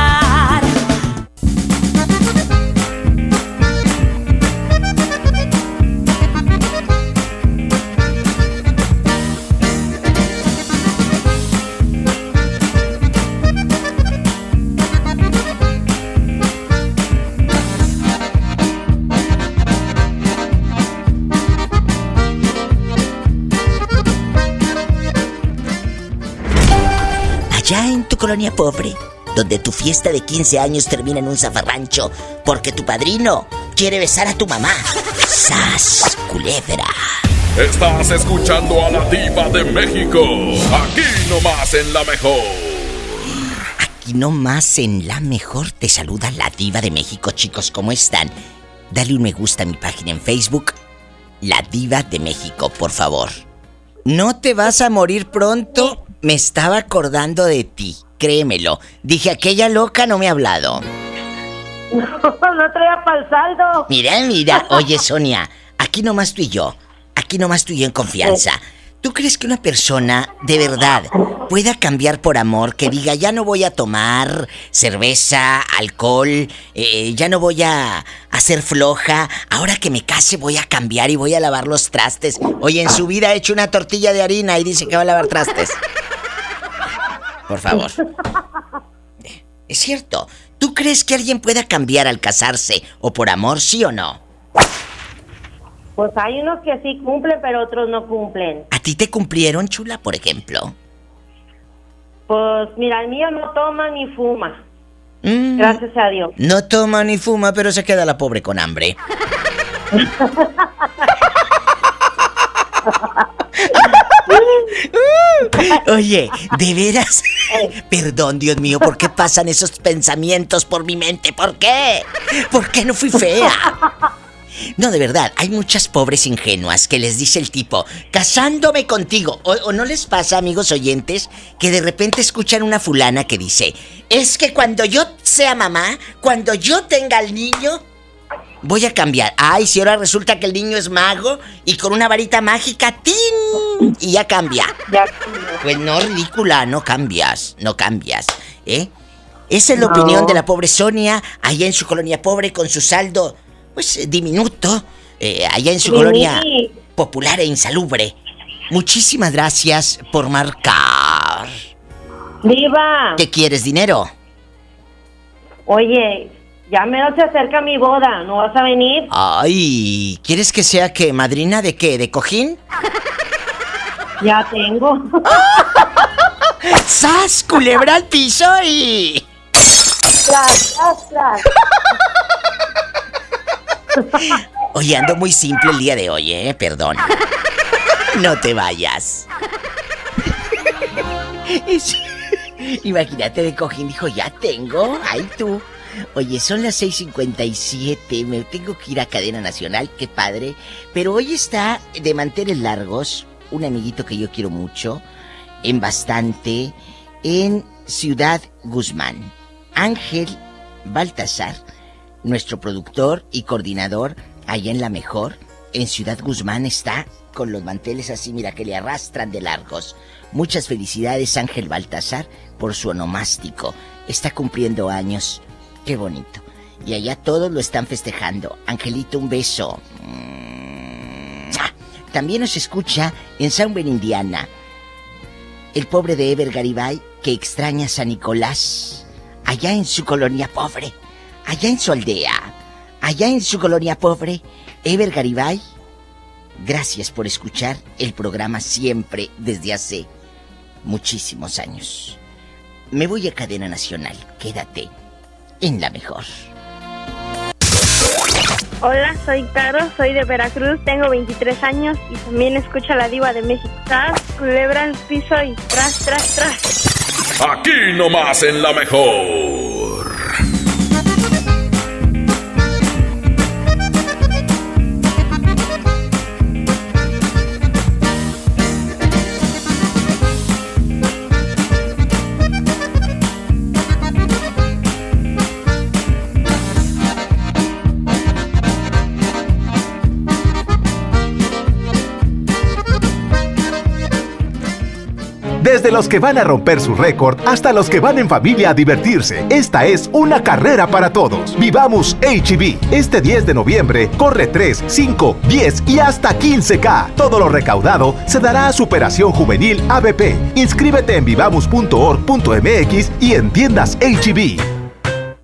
Colonia pobre, donde tu fiesta de 15 años termina en un zafarrancho porque tu padrino quiere besar a tu mamá. ¡Sas, culebra! Estás escuchando a la diva de México, aquí nomás en la mejor. Aquí nomás en la mejor te saluda la diva de México, chicos, ¿cómo están? Dale un me gusta a mi página en Facebook, La Diva de México, por favor. No te vas a morir pronto. Me estaba acordando de ti, créemelo. Dije, aquella loca no me ha hablado. No, no traía para el saldo. Mira, mira, oye Sonia, aquí nomás tú y yo, aquí nomás tú y yo en confianza. ¿Tú crees que una persona de verdad pueda cambiar por amor, que diga, ya no voy a tomar cerveza, alcohol, eh, ya no voy a hacer floja, ahora que me case voy a cambiar y voy a lavar los trastes? Oye, en su vida ha hecho una tortilla de harina y dice que va a lavar trastes. Por favor. Es cierto. ¿Tú crees que alguien pueda cambiar al casarse o por amor, sí o no? Pues hay unos que sí cumplen, pero otros no cumplen. ¿A ti te cumplieron, chula, por ejemplo? Pues mira, el mío no toma ni fuma. Mm. Gracias a Dios. No toma ni fuma, pero se queda la pobre con hambre. Oye, de veras. Perdón, Dios mío, ¿por qué pasan esos pensamientos por mi mente? ¿Por qué? ¿Por qué no fui fea? No, de verdad, hay muchas pobres ingenuas que les dice el tipo, casándome contigo. O, o no les pasa, amigos oyentes, que de repente escuchan una fulana que dice, es que cuando yo sea mamá, cuando yo tenga al niño, voy a cambiar. Ay, si ahora resulta que el niño es mago y con una varita mágica, ¡tin! Y ya cambia. Pues no, ridícula, no cambias, no cambias, ¿eh? Esa es la No. opinión de la pobre Sonia, allá en su colonia pobre con su saldo, pues diminuto, eh, allá en su Sí. colonia popular e insalubre. Muchísimas gracias por marcar. Viva. ¿Te quieres dinero? Oye, ya me se acerca mi boda. ¿No vas a venir? Ay, ¿quieres que sea que madrina de qué? ¿De cojín? Ya tengo. ¡Sas! Culebra al piso y. Tras, tras, tras. Oye, ando muy simple el día de hoy, ¿eh? Perdón. No te vayas. Imagínate de cojín, dijo, ya tengo. Ay, tú. Oye, son las 6:57. Me tengo que ir a Cadena Nacional, qué padre. Pero hoy está de manteles largos un amiguito que yo quiero mucho, en bastante, en Ciudad Guzmán. Ángel Baltasar, nuestro productor y coordinador allá en La Mejor, en Ciudad Guzmán está con los manteles así, mira, que le arrastran de largos. Muchas felicidades, Ángel Baltasar, por su onomástico. Está cumpliendo años. Qué bonito. Y allá todos lo están festejando. Angelito, un beso. ¡Mua! También nos escucha en Bern, Indiana. El pobre de Ever Garibay que extraña a San Nicolás. Allá en su colonia pobre. Allá en su aldea. Allá en su colonia pobre. Ever Garibay. Gracias por escuchar el programa siempre desde hace muchísimos años. Me voy a cadena nacional. Quédate en la mejor. Hola, soy Caro, soy de Veracruz, tengo 23 años y también escucho a la diva de México. Tras, culebra al piso y tras, tras, tras. Aquí nomás en la mejor. Los que van a romper su récord hasta los que van en familia a divertirse. Esta es una carrera para todos. Vivamos HB. Este 10 de noviembre corre 3, 5, 10 y hasta 15K. Todo lo recaudado se dará a Superación Juvenil ABP. Inscríbete en vivamos.org.mx y en tiendas HB.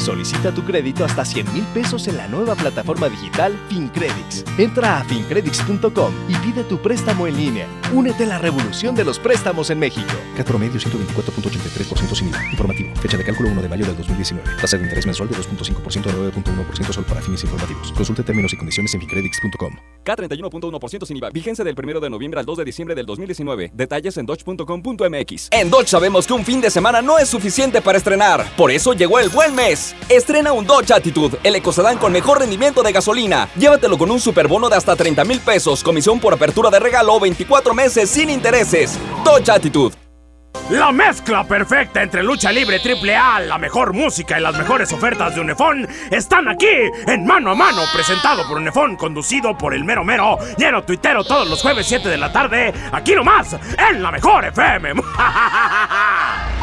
Solicita tu crédito hasta 100 mil pesos en la nueva plataforma digital FinCredits. Entra a fincredits.com y pide tu préstamo en línea. Únete a la revolución de los préstamos en México. Cat promedio 124.83% sin IVA. Informativo. Fecha de cálculo 1 de mayo del 2019. Tasa de interés mensual de 2.5% a 9.1% solo para fines informativos. Consulte términos y condiciones en fincredits.com. K31.1% sin IVA. Vigencia del 1 de noviembre al 2 de diciembre del 2019. Detalles en dodge.com.mx. En Dodge sabemos que un fin de semana no es suficiente para estrenar. Por eso llegó el buen mes. Estrena un Dodge Attitude, el ecocedán con mejor rendimiento de gasolina. Llévatelo con un superbono de hasta 30 mil pesos, comisión por apertura de regalo 24 meses sin intereses. Dodge Attitude. La mezcla perfecta entre lucha libre triple A, la mejor música y las mejores ofertas de Unefón están aquí en Mano a Mano, presentado por Unefón, conducido por el mero mero, lleno tuitero todos los jueves 7 de la tarde, aquí nomás, en la mejor FM.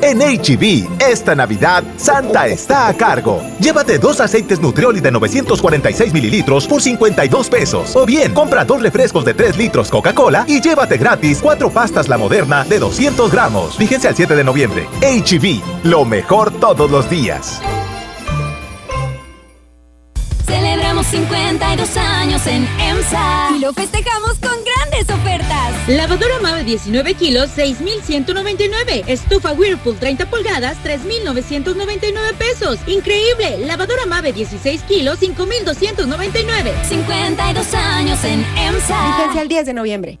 En HB, esta Navidad, Santa está a cargo. Llévate dos aceites Nutrioli de 946 mililitros por 52 pesos. O bien, compra dos refrescos de 3 litros Coca-Cola y llévate gratis cuatro pastas La Moderna de 200 gramos. Fíjense al 7 de noviembre. HB, lo mejor todos los días. Celebramos 52 años en EMSA y lo festejamos con grandes ofertas. Lavadora Mave 19 kilos, 6,199. Estufa Whirlpool 30 pulgadas, 3,999 pesos. Increíble. Lavadora Mave 16 kilos, 5,299. 52 años en EMSA. Vigencia el 10 de noviembre.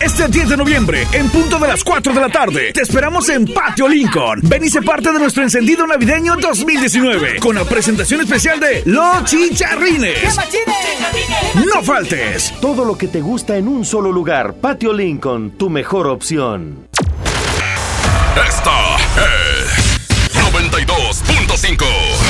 Este 10 de noviembre, en punto de las 4 de la tarde, te esperamos en Patio Lincoln. Ven y sé parte de nuestro encendido navideño 2019 con la presentación especial de Los Chicharrines. No faltes. Todo lo que te gusta en un solo lugar. Patio Lincoln, tu mejor opción. Esta es 92.5.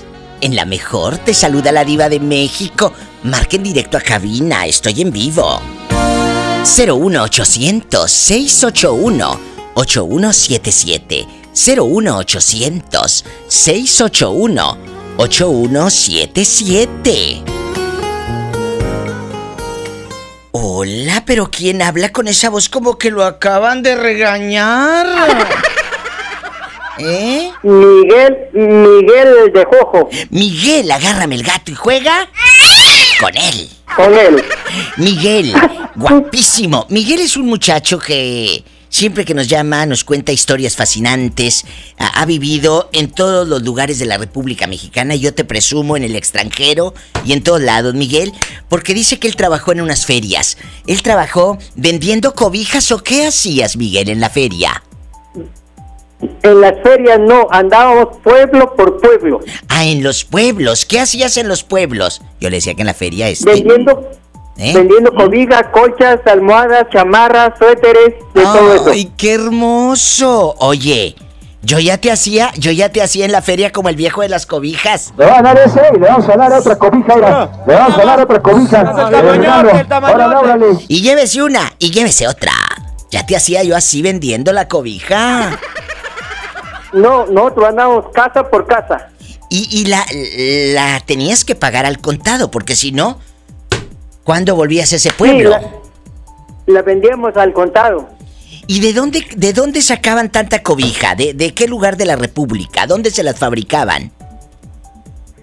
En la mejor te saluda la diva de México. Marquen directo a cabina, estoy en vivo. 01800 681 8177 01800 681 8177 Hola, pero ¿quién habla con esa voz como que lo acaban de regañar? ¿Eh? Miguel, Miguel de Jojo. Miguel, agárrame el gato y juega con él. Con él. Miguel, guapísimo. Miguel es un muchacho que siempre que nos llama nos cuenta historias fascinantes. Ha, ha vivido en todos los lugares de la República Mexicana. Yo te presumo en el extranjero y en todos lados, Miguel, porque dice que él trabajó en unas ferias. Él trabajó vendiendo cobijas o qué hacías, Miguel, en la feria. En las ferias no, andábamos pueblo por pueblo. Ah, en los pueblos. ¿Qué hacías en los pueblos? Yo le decía que en la feria este. Vendiendo, ¿Eh? vendiendo cobijas, colchas, almohadas, chamarras, suéteres, de todo eso. ¡Ay, qué hermoso! Oye, yo ya te hacía, yo ya te hacía en la feria como el viejo de las cobijas. Le van a dar ese y le vamos a dar otra cobija, mira. Le vamos a dar otra cobija. Órale, órale. Y llévese una, y llévese otra. Ya te hacía yo así vendiendo la cobija. No, nosotros andábamos casa por casa. Y, y la, la tenías que pagar al contado, porque si no, ¿cuándo volvías a ese pueblo? Sí, la, la vendíamos al contado. ¿Y de dónde, de dónde sacaban tanta cobija? ¿De, ¿De qué lugar de la República? ¿Dónde se las fabricaban?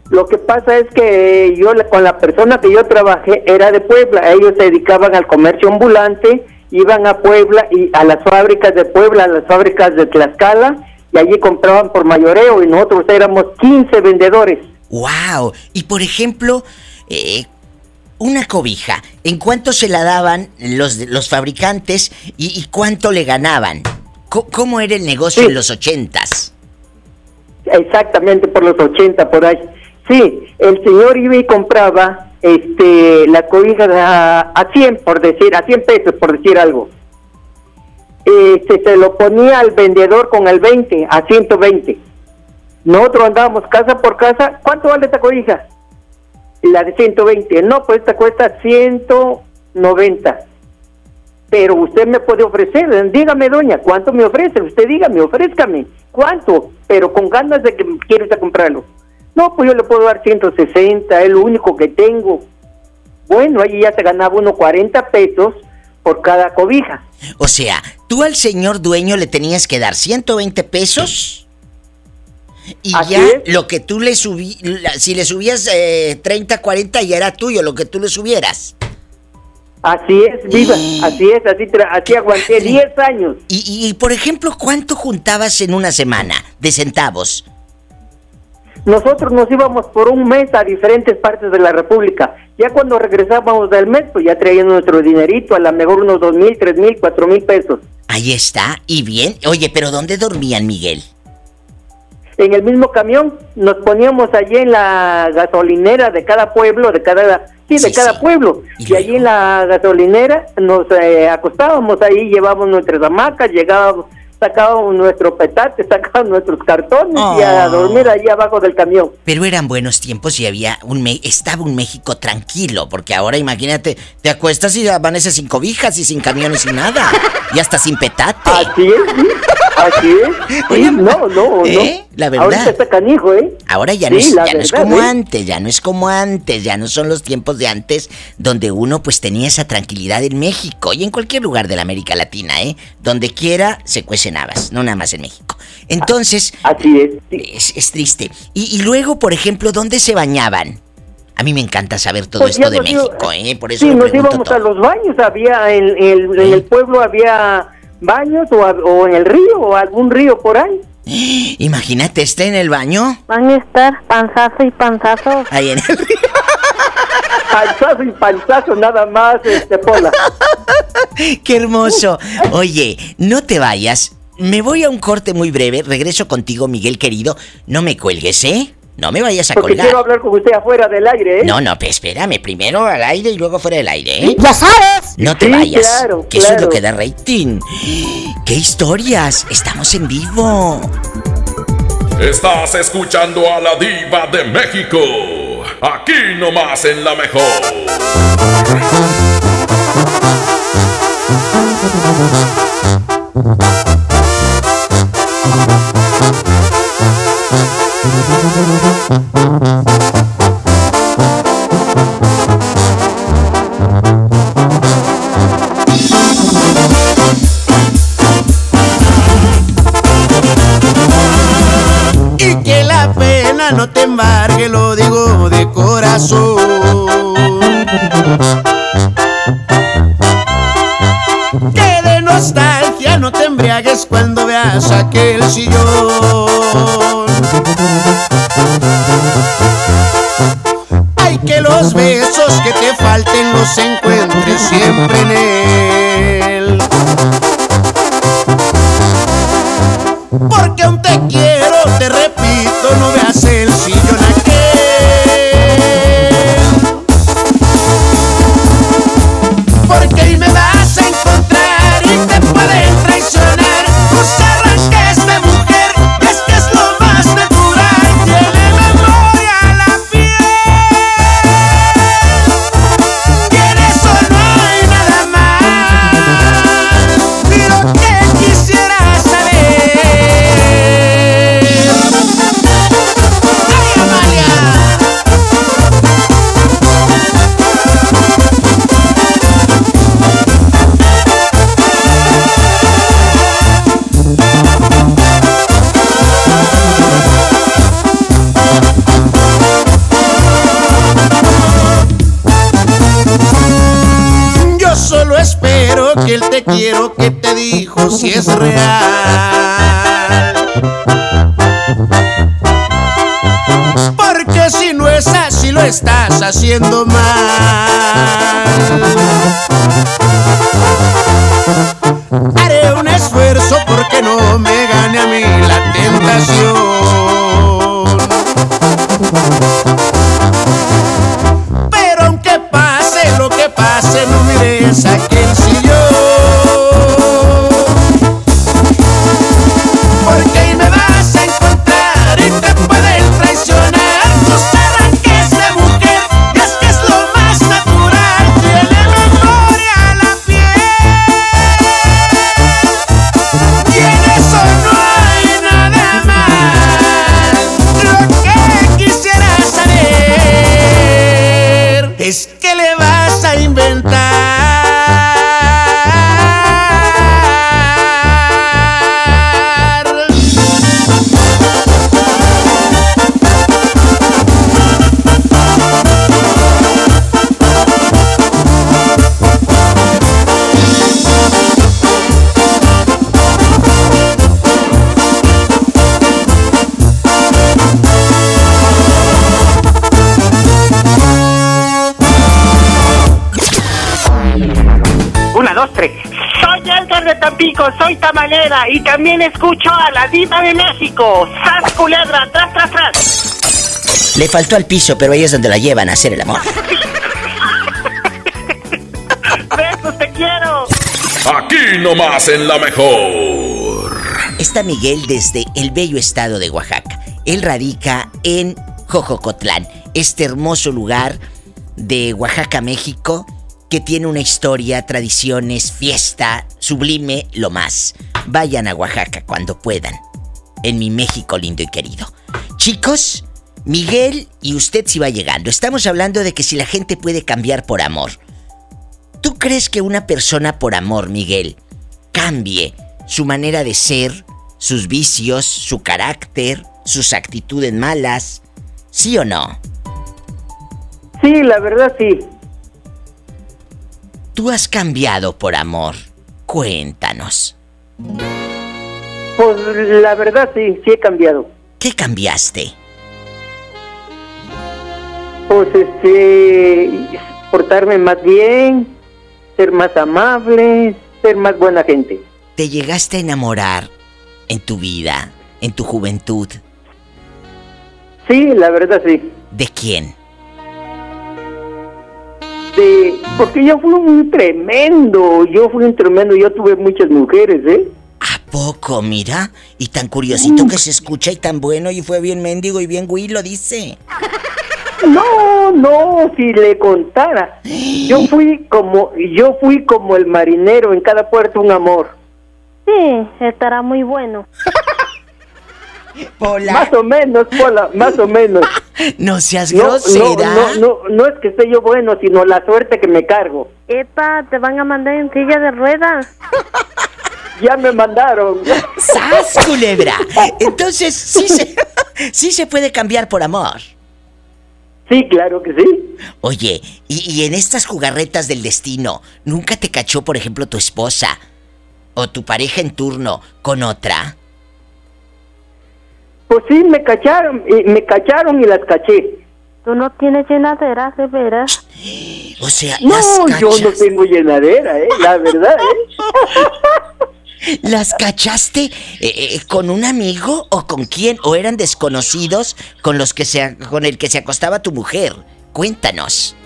Lo que pasa es que yo con la persona que yo trabajé era de Puebla. Ellos se dedicaban al comercio ambulante, iban a Puebla y a las fábricas de Puebla, a las fábricas de Tlaxcala y allí compraban por mayoreo y nosotros éramos 15 vendedores. ¡Wow! Y por ejemplo, eh, una cobija, ¿en cuánto se la daban los, los fabricantes y, y cuánto le ganaban? Co- ¿Cómo era el negocio en los ochentas? Exactamente por los 80 por ahí. Sí, el señor iba y compraba este la cobija a, a 100 por decir, a 100 pesos por decir algo. Este se lo ponía al vendedor con el 20 a 120. Nosotros andábamos casa por casa, ¿cuánto vale esta cobija? La de 120. No, pues esta cuesta 190. Pero usted me puede ofrecer, dígame doña, ¿cuánto me ofrece? Usted dígame, ofrézcame, ¿cuánto? Pero con ganas de que quiero usted comprarlo. No, pues yo le puedo dar 160, es lo único que tengo. Bueno, ahí ya se ganaba unos 40 pesos por cada cobija. O sea, tú al señor dueño le tenías que dar 120 pesos y Así ya es. lo que tú le subí, si le subías eh, 30, 40 ya era tuyo, lo que tú le subieras. Así es, viva, así es, así, así aguanté 10 años. Y, y, y, por ejemplo, ¿cuánto juntabas en una semana de centavos? Nosotros nos íbamos por un mes a diferentes partes de la República. Ya cuando regresábamos del mes, pues ya traíamos nuestro dinerito, a lo mejor unos dos mil, tres mil, cuatro mil pesos. Ahí está, y bien. Oye, pero ¿dónde dormían, Miguel? En el mismo camión nos poníamos allí en la gasolinera de cada pueblo, de cada, sí, de cada pueblo. Y, allí en la gasolinera nos eh, acostábamos ahí, llevábamos nuestras hamacas, llegábamos, sacábamos nuestro petate, sacábamos nuestros cartones y a Oh. dormir allí abajo del camión. Pero eran buenos tiempos y había un Me- estaba un México tranquilo, porque ahora imagínate, te acuestas y amaneces sin cobijas y sin camiones y nada, y hasta sin petate. Así es, Así es. Sí, no, no, ¿Eh? no. La verdad. Ahorita está canijo, ¿eh? Ahora ya, no, Sí, es, ya no es como ¿eh? antes, ya no es como antes, ya no son los tiempos de antes donde uno pues tenía esa tranquilidad en México y en cualquier lugar de la América Latina, ¿eh? Donde quiera se cuecen habas, no nada más en México. Entonces... Así es. Es, es triste. Y, y luego, por ejemplo, ¿dónde se bañaban? A mí me encanta saber todo Pues esto de iba- México, ¿eh? Por eso Sí, nos íbamos todo. a los baños, había en, en- en el pueblo había baños o, a- o en el río o algún río por ahí. Imagínate, esté en el baño. Van a estar panzazo y panzazo. Ahí en el río. Panzazo y panzazo nada más, este Pola. ¡Qué hermoso! Oye, no te vayas. Me voy a un corte muy breve. Regreso contigo, Miguel querido. No me cuelgues, ¿eh? No me vayas a Porque colgar. quiero hablar con usted afuera del aire, ¿eh? No, no, pues espérame. Primero al aire y luego fuera del aire, ¿eh? ¡Ya sabes! No te Sí, vayas. claro, que eso es lo que da rating. ¡Qué historias! Estamos en vivo. Estás escuchando a la diva de México. Aquí nomás en la mejor. Y que la pena no te embargue, lo digo de corazón. Que de nostalgia no te embriagues cuando veas aquel sillón. Los besos que te falten los encuentres siempre en él. Porque quiero, te si es real. Porque si no es así lo estás haciendo mal. Soy tamalera y también escucho a la diva de México. ¡Sas culebra! ¡Tras, tras, tras! Le faltó al piso, pero ahí es donde la llevan a hacer el amor. ¡Besos, te quiero! Aquí nomás en la mejor. Está Miguel desde el bello estado de Oaxaca. Él radica en Jojocotlán, este hermoso lugar de Oaxaca, México, que tiene una historia, tradiciones, fiesta, sublime, lo más. Vayan a Oaxaca cuando puedan. En mi México lindo y querido. Chicos, Miguel y usted si va llegando. Estamos hablando de que si la gente puede cambiar por amor. ¿Tú crees que una persona por amor, Miguel, cambie su manera de ser, sus vicios, su carácter, sus actitudes malas? ¿Sí o no? Sí, la verdad sí. Tú has cambiado por amor. Cuéntanos. Pues la verdad sí, sí he cambiado. ¿Qué cambiaste? Pues este, portarme más bien, ser más amable, ser más buena gente. ¿Te llegaste a enamorar en tu vida, en tu juventud? Sí, la verdad sí. ¿De quién? De, porque yo fui un tremendo, yo fui un tremendo, yo tuve muchas mujeres, ¿eh? ¿A poco, mira? Y tan curiosito que se escucha y tan bueno y fue bien mendigo y bien güey, lo dice. No, no, si le contara. Yo fui como, yo fui como el marinero en cada puerto un amor. Sí, estará muy bueno. Pola. Más o menos, Pola, más o menos. No seas No, grosera. No, no, no, no es que esté yo bueno, sino la suerte que me cargo. Epa, te van a mandar en silla de ruedas. Ya me mandaron. ¡Sas, culebra! Entonces, sí se, sí se puede cambiar por amor. Sí, claro que sí. Oye, y, y en estas jugarretas del destino, ¿nunca te cachó, por ejemplo, tu esposa o tu pareja en turno con otra? Pues sí, me cacharon, y me cacharon y las caché. Tú no tienes llenadera, de veras. O sea, No, las yo no tengo llenadera, ¿eh? La verdad, ¿eh? ¿Las cachaste eh, eh, con un amigo o con quién? ¿O eran desconocidos con los que se, con el que se acostaba tu mujer? Cuéntanos.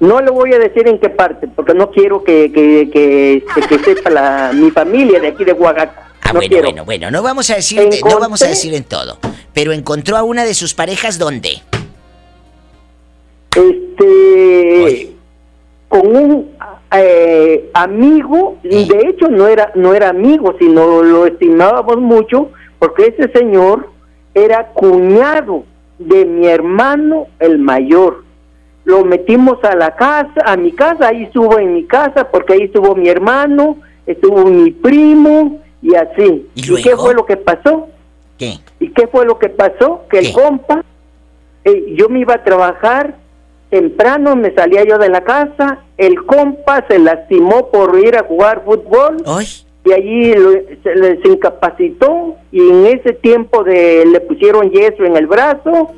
No le voy a decir en qué parte, porque no quiero que, que, que, este, que sepa la, mi familia de aquí de Oaxaca. Ah, no bueno, quiero. bueno, bueno, no vamos a decir, no Encontré- vamos a decir en todo. Pero encontró a una de sus parejas dónde? Este, con un eh, amigo, y de hecho no era, no era amigo, sino lo estimábamos mucho, porque ese señor era cuñado de mi hermano el mayor. Lo metimos a la casa, a mi casa, ahí estuvo en mi casa, porque ahí estuvo mi hermano, estuvo mi primo, y así. ¿Y qué luego? fue lo que pasó? ¿Qué? ¿Y qué fue lo que pasó? Que el compa, eh, yo me iba a trabajar temprano, me salía yo de la casa, el compa se lastimó por ir a jugar fútbol y allí lo- se les incapacitó y en ese tiempo de le pusieron yeso en el brazo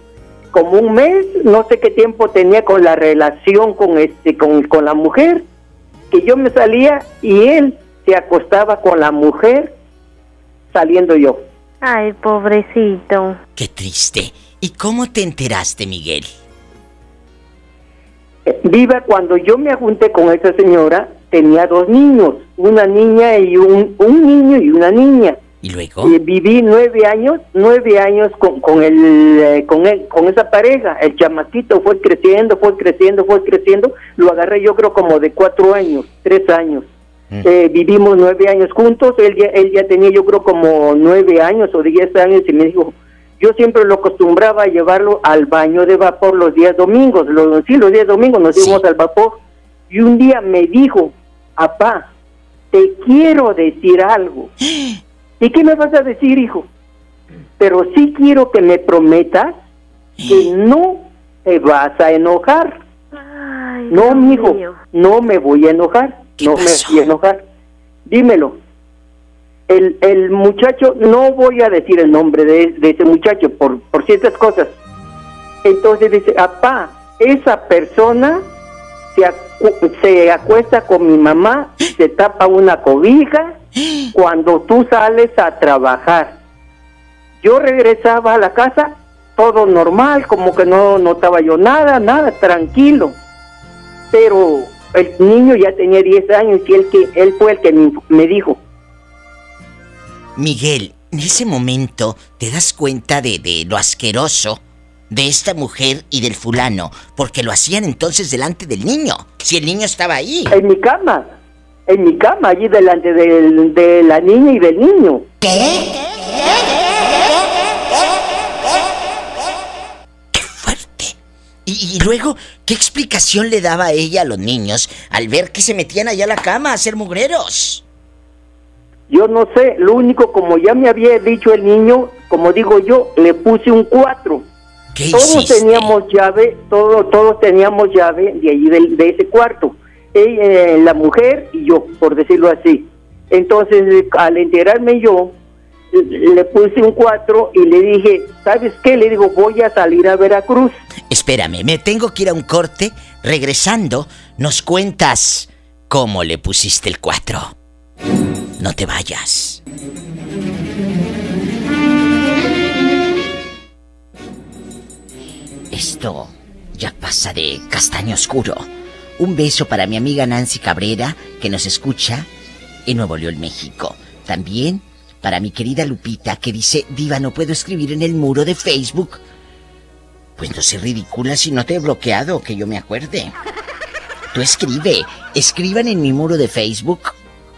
como un mes, no sé qué tiempo tenía con la relación con este con, con la mujer, que yo me salía y él se acostaba con la mujer saliendo yo. Ay, pobrecito. Qué triste. ¿Y cómo te enteraste, Miguel? Viva, cuando yo me junté con esa señora, tenía dos niños, una niña y un, un niño y una niña. ¿Y luego? Y viví nueve años, nueve años con, con, el, eh, con, él, con esa pareja. El chamaquito fue creciendo, fue creciendo, fue creciendo. Lo agarré yo creo como de cuatro años, tres años. Eh, vivimos nueve años juntos. Él ya, él ya tenía yo creo como nueve años o diez años y me dijo, yo siempre lo acostumbraba a llevarlo al baño de vapor los días domingos. Los, sí, los días domingos nos íbamos al vapor. Y un día me dijo, papá, te quiero decir algo. ¿Y qué me vas a decir, hijo? Pero sí quiero que me prometas que no te vas a enojar. no, mijo, no me voy a enojar. No me voy a enojar. Dímelo. El, el muchacho, no voy a decir el nombre de, de ese muchacho por, por ciertas cosas. Entonces dice, papá, esa persona se, acu- se acuesta con mi mamá, se tapa una cobija cuando tú sales a trabajar. Yo regresaba a la casa, todo normal, como que no notaba yo nada, nada, tranquilo. Pero el niño ya tenía 10 años y él, que, él fue el que me, me dijo, Miguel, en ese momento te das cuenta de, de lo asqueroso de esta mujer y del fulano, porque lo hacían entonces delante del niño, si el niño estaba ahí. En mi cama. en mi cama, allí delante del- de la niña y del niño. Y, y luego, ¿qué explicación le daba ella a los niños al ver que se metían allá a la cama a hacer mugreros? Yo no sé, lo único, como ya me había dicho el niño, como digo yo, le puse un 4. ¿Qué todos hiciste? teníamos llave, todos, todos teníamos llave de allí del- de, ese cuarto. Eh, la mujer y yo, por decirlo así. Entonces, al enterarme yo, le puse un 4 y le dije, ¿sabes qué? Le digo, voy a salir a Veracruz. Espérame, me tengo que ir a un corte. Regresando, nos cuentas cómo le pusiste el 4. No te vayas. Esto ya pasa de castaño oscuro. Un beso para mi amiga Nancy Cabrera, que nos escucha en Nuevo León, México. También para mi querida Lupita, que dice, Diva, no puedo escribir en el muro de Facebook. Pues no sé ridícula si no te he bloqueado, que yo me acuerde. Tú escribe, escriban en mi muro de Facebook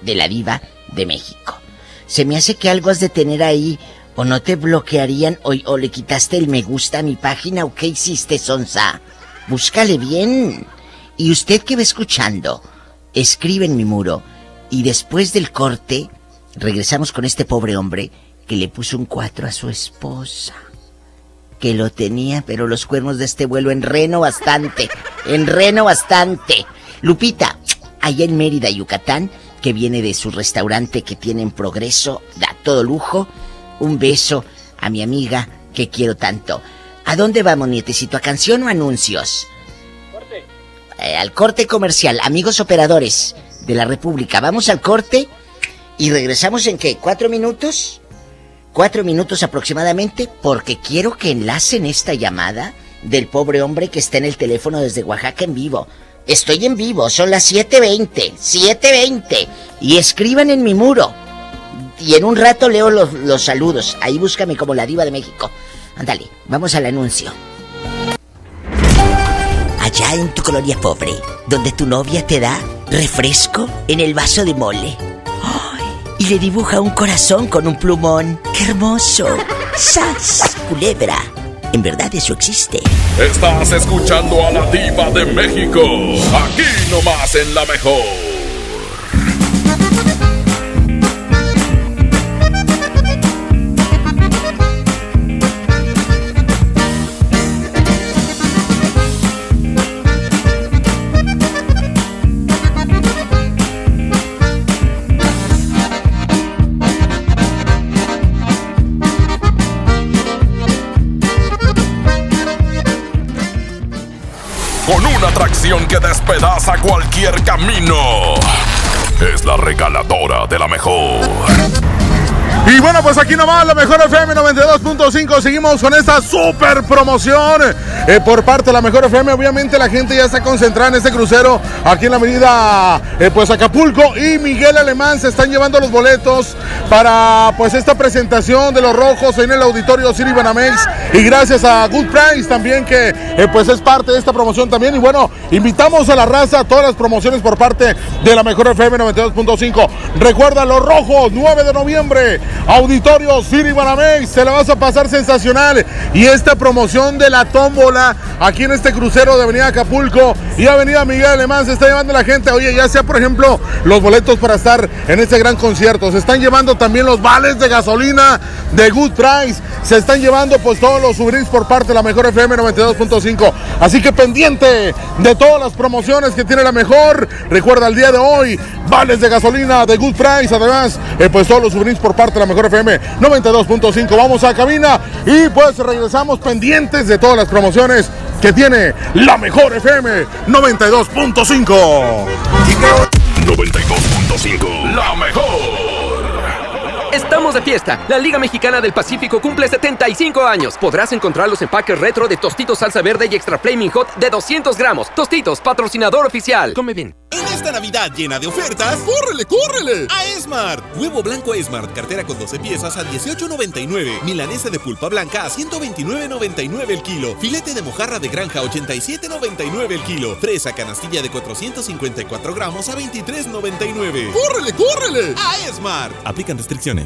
de la Diva de México. Se me hace que algo has de tener ahí, o no te bloquearían, o, o le quitaste el me gusta a mi página, o qué hiciste, Sonsa. Búscale bien. Y usted que va escuchando, escribe en mi muro, y después del corte, regresamos con este pobre hombre que le puso un 4 a su esposa que lo tenía, pero los cuernos de este vuelo enreno bastante, enreno bastante. Lupita, allá en Mérida, Yucatán, que viene de su restaurante que tiene en progreso, da todo lujo. Un beso a mi amiga que quiero tanto. ¿A dónde vamos, nietecito? ¿A canción o anuncios? Eh, al corte comercial, amigos operadores de la República. Vamos al corte y regresamos en qué? ¿Cuatro minutos? Cuatro minutos aproximadamente porque quiero que enlacen esta llamada del pobre hombre que está en el teléfono desde Oaxaca en vivo. Estoy en vivo, son las 7.20, 7.20. Y escriban en mi muro. Y en un rato leo los, los saludos. Ahí búscame como la diva de México. Ándale, vamos al anuncio. Allá en tu colonia pobre, donde tu novia te da refresco en el vaso de mole. Le dibuja un corazón con un plumón. ¡Qué hermoso! ¡Sas! Culebra. En verdad eso existe. Estás escuchando a la diva de México. Aquí nomás en la mejor. Que despedaza cualquier camino. Es la regaladora de la mejor. Y bueno, pues aquí nomás, la mejor FM 92.5. Seguimos con esta super promoción eh, por parte de la mejor FM. Obviamente, la gente ya está concentrada en este crucero aquí en la avenida eh, pues Acapulco. Y Miguel Alemán se están llevando los boletos para pues esta presentación de los rojos en el auditorio City Banamex. Y gracias a Good Price también, que eh, pues es parte de esta promoción también. Y bueno, invitamos a la raza a todas las promociones por parte de la mejor FM 92.5. Recuerda los rojos, 9 de noviembre. Auditorio City Banamex, se la vas a pasar sensacional. Y esta promoción de la tómbola aquí en este crucero de Avenida Acapulco y Avenida Miguel Alemán se está llevando la gente. Oye, ya sea por ejemplo los boletos para estar en este gran concierto. Se están llevando también los vales de gasolina de Good Price. Se están llevando pues todos los souvenirs por parte de la mejor FM 92.5. Así que pendiente de todas las promociones que tiene la mejor. Recuerda el día de hoy, vales de gasolina de Good Price. Además, eh, pues todos los souvenirs por parte de la mejor FM 92.5. Vamos a cabina y pues regresamos pendientes de todas las promociones que tiene la mejor FM 92.5. 92.5. La mejor. Estamos de fiesta. La Liga Mexicana del Pacífico cumple 75 años. Podrás encontrar los empaques retro de Tostitos Salsa Verde y Extra Flaming Hot de 200 gramos. Tostitos, patrocinador oficial. Come bien. En esta Navidad llena de ofertas, ¡córrele, córrele! A Esmart. Huevo blanco Esmart, cartera con 12 piezas a 18.99. Milanesa de pulpa blanca a 129.99 el kilo. Filete de mojarra de granja a 87.99 el kilo. Fresa canastilla de 454 gramos a 23.99. ¡Córrele, córrele! A Esmart. Aplican restricciones.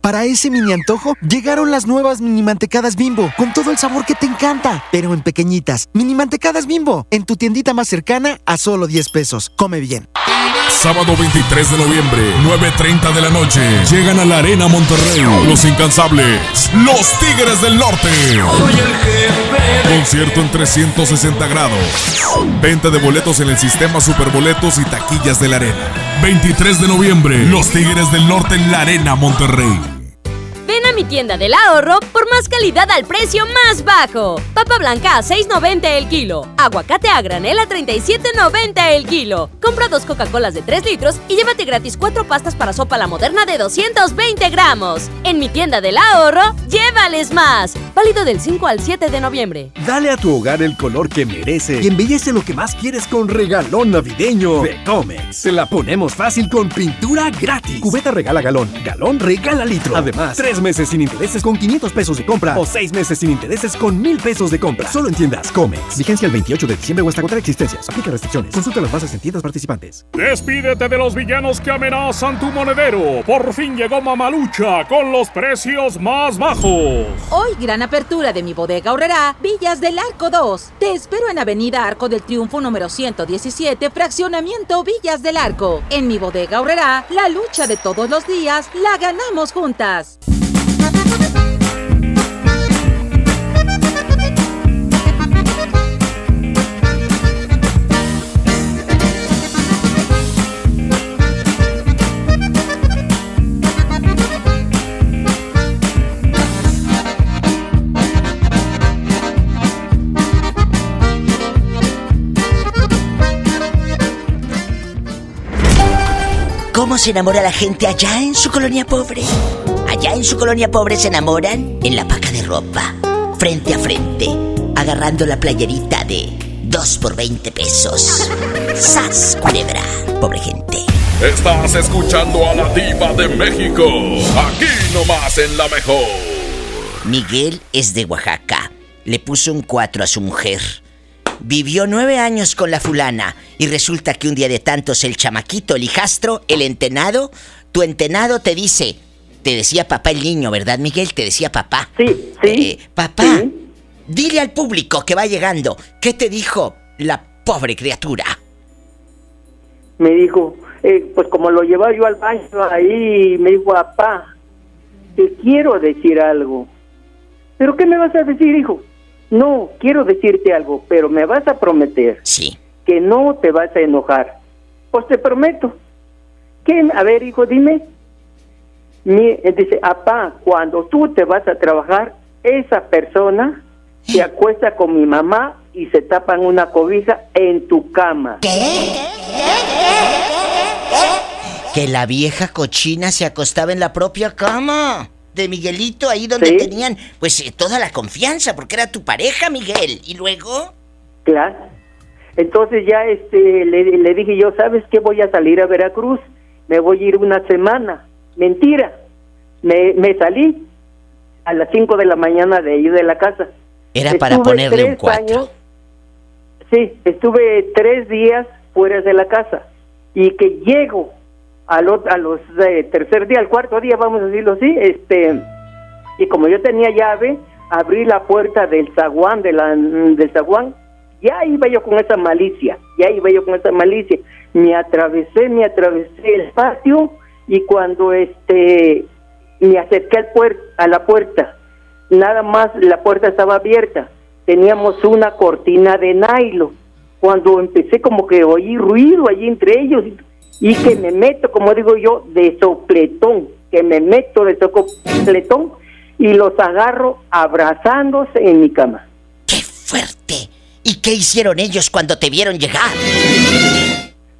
Para ese mini antojo, llegaron las nuevas mini mantecadas bimbo, con todo el sabor que te encanta, pero en pequeñitas. Mini mantecadas bimbo, en tu tiendita más cercana a solo 10 pesos. Come bien. Sábado 23 de noviembre, 9.30 de la noche. Llegan a la Arena Monterrey. Los incansables. Los Tigres del Norte. Concierto en 360 grados. Venta de boletos en el sistema Superboletos y taquillas de la Arena. 23 de noviembre. Los Tigres del Norte en la Arena Monterrey. Ven a mi tienda del ahorro por más calidad al precio más bajo. Papa blanca a 6.90 el kilo. Aguacate a granel a 37.90 el kilo. Compra dos Coca-Colas de 3 litros y llévate gratis cuatro pastas para sopa la moderna de 220 gramos. En mi tienda del ahorro, llévales más. Válido del 5 al 7 de noviembre. Dale a tu hogar el color que merece y embellece lo que más quieres con regalón navideño de Comex. Se la ponemos fácil con pintura gratis. Cubeta regala galón, galón regala litro. Además, tres meses sin intereses con 500 pesos de compra o seis meses sin intereses con 1000 pesos de compra. Solo en tiendas Comex. Vigencia el 28 de diciembre o hasta agotar existencias. Aplica restricciones. Consulta las bases en tiendas participantes. Despídete de los villanos que amenazan tu monedero. Por fin llegó Mamalucha con los precios más bajos. Hoy gran apertura de mi bodega ahorrará Villas del Arco 2. Te espero en Avenida Arco del Triunfo número 117, fraccionamiento Villas del Arco. En mi bodega ahorrará la lucha de todos los días la ganamos juntas. ¿Cómo se enamora la gente allá en su colonia pobre? Allá en su colonia pobre se enamoran en la paca de ropa, frente a frente, agarrando la playerita de 2 por 20 pesos. ¡Sas, culebra! Pobre gente. Estás escuchando a la diva de México. Aquí nomás en la mejor. Miguel es de Oaxaca. Le puso un 4 a su mujer. Vivió nueve años con la fulana y resulta que un día de tantos el chamaquito, el hijastro, el entenado, tu entenado te dice, te decía papá el niño, ¿verdad Miguel? Te decía papá. Sí, sí. Eh, papá, dile al público que va llegando, ¿qué te dijo la pobre criatura? Me dijo, eh, pues como lo llevaba yo al baño ahí, me dijo, papá, te quiero decir algo. ¿Pero qué me vas a decir, hijo? No, quiero decirte algo, pero me vas a prometer. Sí. Que no te vas a enojar. Pues te prometo. ¿Qué? A ver, hijo, dime. Mi, eh, dice, papá, cuando tú te vas a trabajar, esa persona se acuesta con mi mamá y se tapan una cobija en tu cama. Que la vieja cochina se acostaba en la propia cama de Miguelito, ahí donde Sí. tenían pues eh, toda la confianza, porque era tu pareja, Miguel. Y luego... Claro. Entonces ya este le, le dije yo, ¿sabes qué? Voy a salir a Veracruz. Me voy a ir una semana. Mentira. Me, me salí a las 5 de la mañana de ahí de la casa. Era para ponerle un 4. años- sí, estuve tres días fuera de la casa. Y que llego al ot- a los eh, tercer día, al cuarto día, vamos a decirlo así, este, y como yo tenía llave, abrí la puerta del zaguán, de la, del zaguán, ya iba yo con esa malicia, ya iba yo con esa malicia. Me atravesé, me atravesé el patio y cuando este me acerqué al puer- a la puerta, nada más la puerta estaba abierta, teníamos una cortina de nylon cuando empecé como que oí ruido allí entre ellos y, que me meto, como digo yo, de sopletón, que me meto de sopletón y los agarro abrazándose en mi cama. Fuerte. ¿Y qué hicieron ellos cuando te vieron llegar?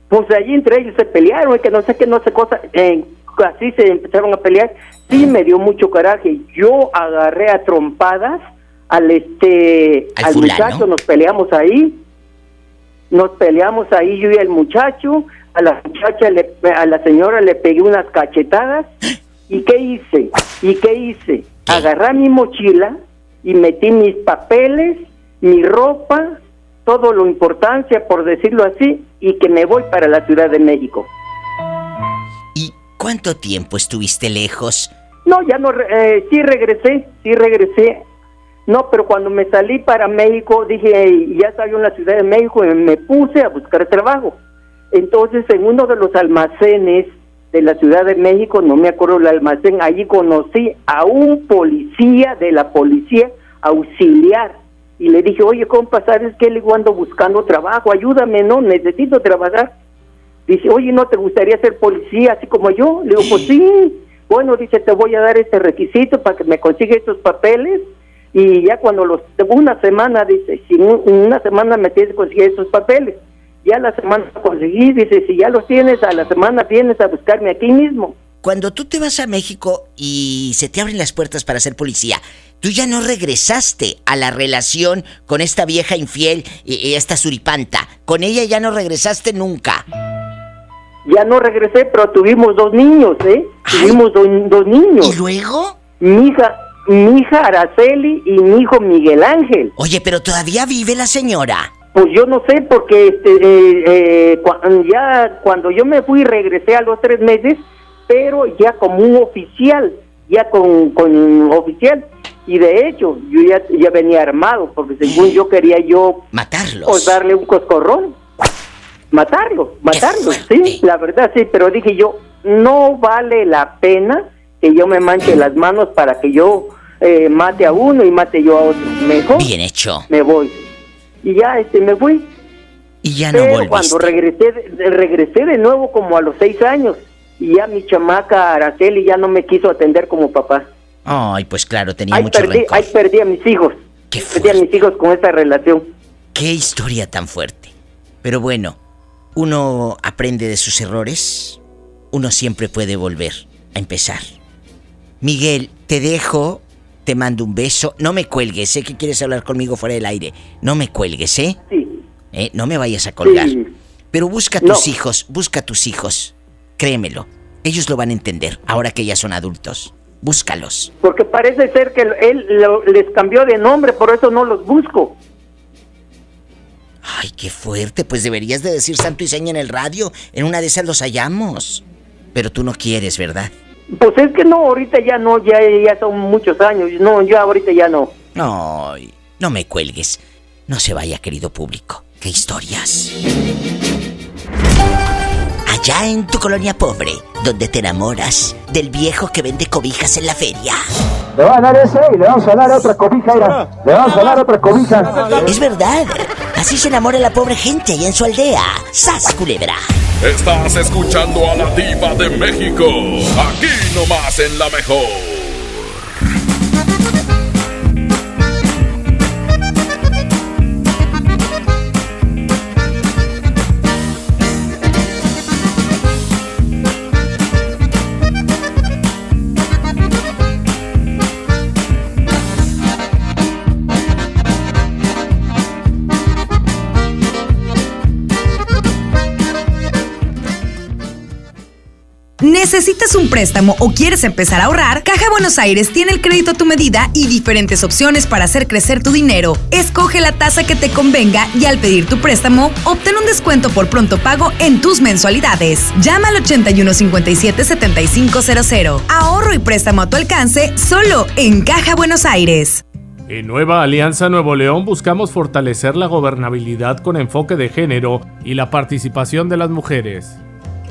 Pues allí entre ellos se pelearon, que no sé qué, no sé cosa, eh, así se empezaron a pelear. Sí me dio mucho coraje. Yo agarré a trompadas al este ¿Al al, fulano? muchacho, nos peleamos ahí. Nos peleamos ahí yo y el muchacho, a la muchacha le, a la señora le pegué unas cachetadas. ¿Y qué hice? ¿Y qué hice? Agarré mi mochila y metí mis papeles, mi ropa, todo lo importancia, por decirlo así, y que me voy para la Ciudad de México. ¿Cuánto tiempo estuviste lejos? No, ya no, eh, sí regresé, sí regresé. No, pero cuando me salí para México, dije, "Ey, ya estaba yo en la Ciudad de México y me puse a buscar trabajo. Entonces, en uno de los almacenes de la Ciudad de México, no me acuerdo el almacén, allí conocí a un policía de la policía auxiliar. Y le dije, oye, compa, ¿sabes qué? Le digo, ando buscando trabajo, ayúdame, ¿no? Necesito trabajar. Dice, oye, ¿no te gustaría ser policía así como yo? Le digo, pues sí. Bueno, dice, te voy a dar este requisito para que me consiga estos papeles. Y ya cuando los, una semana, dice, si una semana me tienes que conseguir esos papeles. Ya la semana conseguí, dice, si ya los tienes, a la semana vienes a buscarme aquí mismo. Cuando tú te vas a México y se te abren las puertas para ser policía, tú ya no regresaste a la relación con esta vieja infiel y, y esta suripanta. Con ella ya no regresaste nunca. Ya no regresé, pero tuvimos dos niños, ¿eh? Tuvimos do- dos niños. ¿Y luego? Mi hija, mi hija Araceli y mi hijo Miguel Ángel. Oye, pero todavía vive la señora. Pues yo no sé, porque este, eh, eh, ya cuando yo me fui regresé a los tres meses, pero ya como un oficial, ya con, con oficial. Y de hecho, yo ya, ya venía armado, porque según yo quería yo... Matarlos. Pues darle un coscorrón. Matarlo, matarlo, sí, la verdad sí, pero dije yo, no vale la pena que yo me manche las manos para que yo eh, mate a uno y mate yo a otro. Mejor Bien hecho. me voy. Y ya este me fui. Y ya no volviste. cuando regresé, regresé de nuevo como a los seis años y ya mi chamaca Araceli ya no me quiso atender como papá. Ay, pues claro, tenía Ahí mucho perdí, rencor. ahí perdí a mis hijos. perdí a mis hijos con esta relación. Qué historia tan fuerte. Pero bueno, uno aprende de sus errores. Uno siempre puede volver a empezar. Miguel, te dejo. Te mando un beso. No me cuelgues. Sé que quieres hablar conmigo fuera del aire. No me cuelgues, ¿eh? Sí. ¿Eh? No me vayas a colgar. Sí. Pero busca a tus hijos. Busca a tus hijos. Créemelo. Ellos lo van a entender ahora que ya son adultos. Búscalos. Porque parece ser que él lo- les cambió de nombre, por eso no los busco. Ay, qué fuerte. Pues deberías de decir santo y seña en el radio. En una de esas los hallamos. Pero tú no quieres, ¿verdad? Pues es que no, ahorita ya no, ya, ya son muchos años. No, yo ahorita ya no. Ay, no me cuelgues. No se vaya, querido público. ¡Qué historias! Allá en tu colonia pobre, donde te enamoras del viejo que vende cobijas en la feria. Le va a dar ese y le vamos a dar otra cobija, mira. Le vamos a dar otra cobija. Es verdad. Así se enamora la pobre gente allá en su aldea. ¡Sas, culebra! Estás escuchando a la diva de México. Aquí nomás en la mejor. ¿Necesitas un préstamo o quieres empezar a ahorrar? Caja Buenos Aires tiene el crédito a tu medida y diferentes opciones para hacer crecer tu dinero. Escoge la tasa que te convenga y al pedir tu préstamo, obtén un descuento por pronto pago en tus mensualidades. Llama al 8157-7500. Ahorro y préstamo a tu alcance solo en Caja Buenos Aires. En Nueva Alianza Nuevo León buscamos fortalecer la gobernabilidad con enfoque de género y la participación de las mujeres.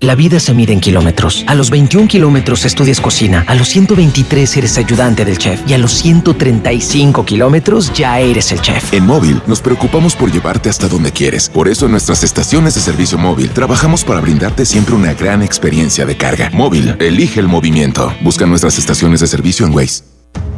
La vida se mide en kilómetros. A los 21 kilómetros estudias cocina, a los 123 eres ayudante del chef y a los 135 kilómetros ya eres el chef. En móvil nos preocupamos por llevarte hasta donde quieres. Por eso en nuestras estaciones de servicio móvil trabajamos para brindarte siempre una gran experiencia de carga. Móvil, elige el movimiento. Busca nuestras estaciones de servicio en Waze.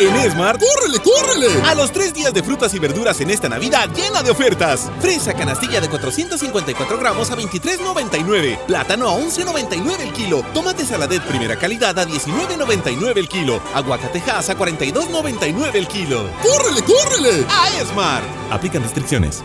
En Esmart, ¡córrele, córrele! A los tres días de frutas y verduras en esta Navidad llena de ofertas. Fresa canastilla de 454 gramos a 23,99. Plátano a 11,99 el kilo. Tomate saladet primera calidad a 19,99 el kilo. Aguacatejas a 42,99 el kilo. ¡Córrele, córrele! A Esmart. Aplican restricciones.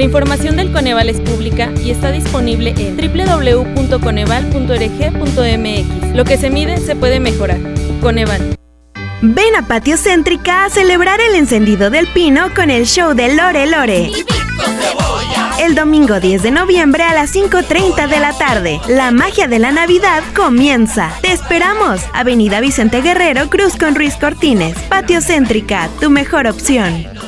La información del Coneval es pública y está disponible en www.coneval.org.mx. Lo que se mide se puede mejorar. Coneval. Ven a Patio Céntrica a celebrar el encendido del pino con el show de Lore Lore. El domingo 10 de noviembre a las 5.30 de la tarde. La magia de la Navidad comienza. Te esperamos. Avenida Vicente Guerrero, Cruz con Ruiz Cortines. Patio Céntrica, tu mejor opción.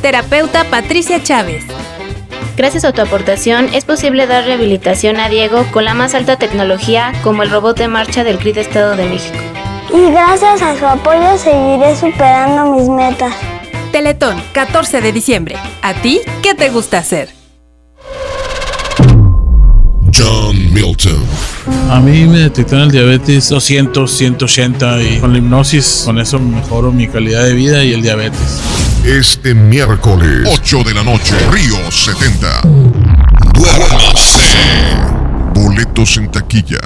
Terapeuta Patricia Chávez. Gracias a tu aportación es posible dar rehabilitación a Diego con la más alta tecnología como el robot de marcha del CRID Estado de México. Y gracias a su apoyo seguiré superando mis metas. Teletón, 14 de diciembre. ¿A ti qué te gusta hacer? John Milton. A mí me detectaron el diabetes 200, 180 y con la hipnosis, con eso mejoro mi calidad de vida y el diabetes. Este miércoles, 8 de la noche, Río 70. Duérmase. Boletos en taquilla.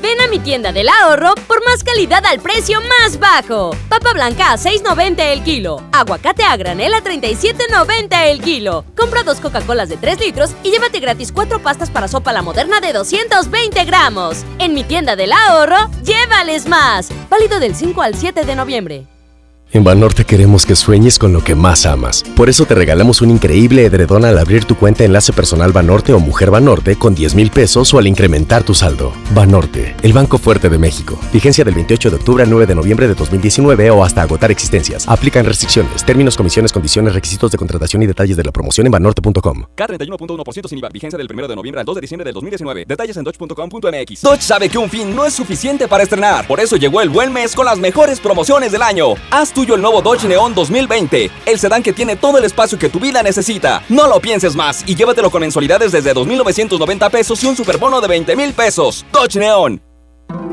Ven a mi tienda del ahorro por más calidad al precio más bajo. Papa blanca a 6.90 el kilo. Aguacate a granel a 37.90 el kilo. Compra dos Coca-Colas de 3 litros y llévate gratis cuatro pastas para sopa la moderna de 220 gramos. En mi tienda del ahorro, llévales más. Válido del 5 al 7 de noviembre. En Banorte queremos que sueñes con lo que más amas. Por eso te regalamos un increíble edredón al abrir tu cuenta Enlace Personal Banorte o Mujer Banorte con 10 mil pesos o al incrementar tu saldo. Banorte, el Banco Fuerte de México. Vigencia del 28 de octubre al 9 de noviembre de 2019 o hasta agotar existencias. Aplican restricciones, términos, comisiones, condiciones, requisitos de contratación y detalles de la promoción en banorte.com. K31.1% sin IVA. Vigencia del 1 de noviembre al 2 de diciembre del 2019. Detalles en dodge.com.mx. Dodge sabe que un fin no es suficiente para estrenar. Por eso llegó el buen mes con las mejores promociones del año. Haz tuyo el nuevo Dodge Neon 2020, el sedán que tiene todo el espacio que tu vida necesita. No lo pienses más y llévatelo con mensualidades desde 2.990 pesos y un superbono de 20 mil pesos. Dodge Neon.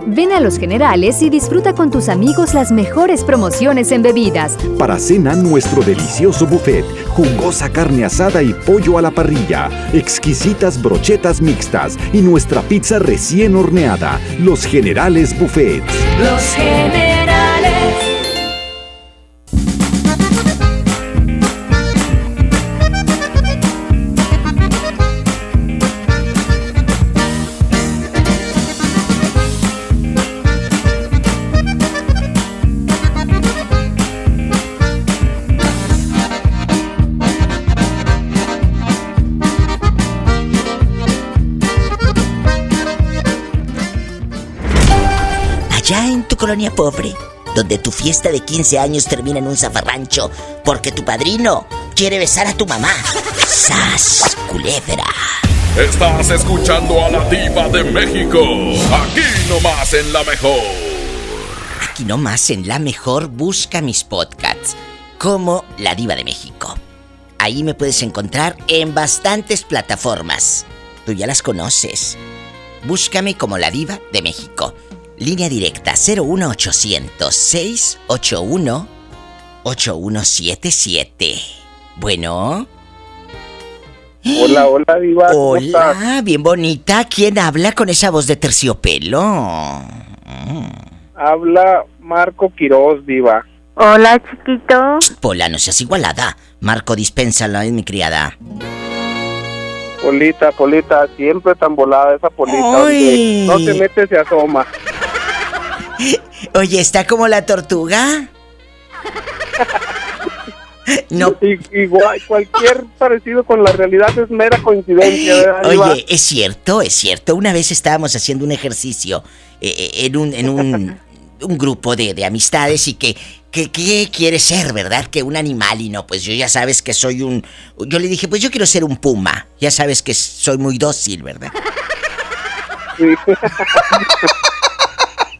Ven a Los Generales y disfruta con tus amigos las mejores promociones en bebidas. Para cena, nuestro delicioso buffet, jugosa carne asada y pollo a la parrilla, exquisitas brochetas mixtas y nuestra pizza recién horneada. Los Generales Buffet. Los Generales. Colonia pobre, donde tu fiesta de 15 años termina en un zafarrancho porque tu padrino quiere besar a tu mamá. ¡Sas, culebra! Estás escuchando a la diva de México, aquí nomás en la mejor. Aquí nomás en la mejor busca mis podcasts, como La Diva de México. Ahí me puedes encontrar en bastantes plataformas. Tú ya las conoces. Búscame como La Diva de México. Línea directa 01800 681 8177. Bueno. Hola, hola, Diva. ¿cómo Hola, estás? bien bonita. ¿Quién habla con esa voz de terciopelo? Habla Marco Quiroz, Diva. Hola, chiquito. Pola, no seas igualada. Marco, dispénsala, es mi criada. Polita, Polita, siempre tan volada esa Polita. No te metes, se asoma. Oye, ¿está como la tortuga? No. igual, cualquier parecido con la realidad es mera coincidencia, ¿verdad? Oye, es cierto, es cierto. Una vez estábamos haciendo un ejercicio eh, eh, en un, en un, un grupo de, de amistades y que, que, ¿qué quiere ser, verdad? Que un animal y no, pues yo ya sabes que soy un... Yo le dije, pues yo quiero ser un puma. Ya sabes que soy muy dócil, ¿verdad?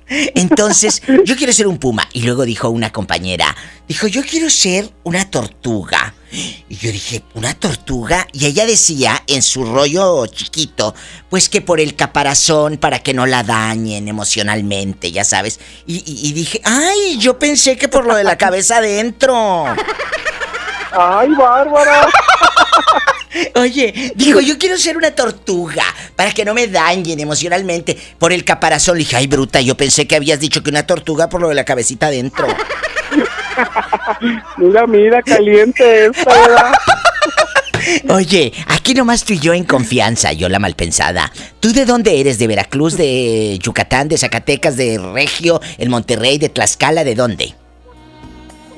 Entonces, yo quiero ser un puma. Y luego dijo una compañera, dijo, yo quiero ser una tortuga. Y yo dije, ¿una tortuga? Y ella decía en su rollo chiquito, pues que por el caparazón, para que no la dañen emocionalmente, ya sabes. Y, dije, ay, yo pensé que por lo de la cabeza adentro. ¡Ay, Bárbara! Oye, dijo, yo quiero ser una tortuga para que no me dañen emocionalmente por el caparazón. Le dije, ay, bruta, yo pensé que habías dicho que una tortuga por lo de la cabecita adentro. Mira, mira, caliente esta, ¿verdad? Oye, aquí nomás tú y yo en confianza, yo la malpensada. ¿Tú de dónde eres? ¿De Veracruz, de Yucatán, de Zacatecas, de Regio, el Monterrey, de Tlaxcala, de dónde?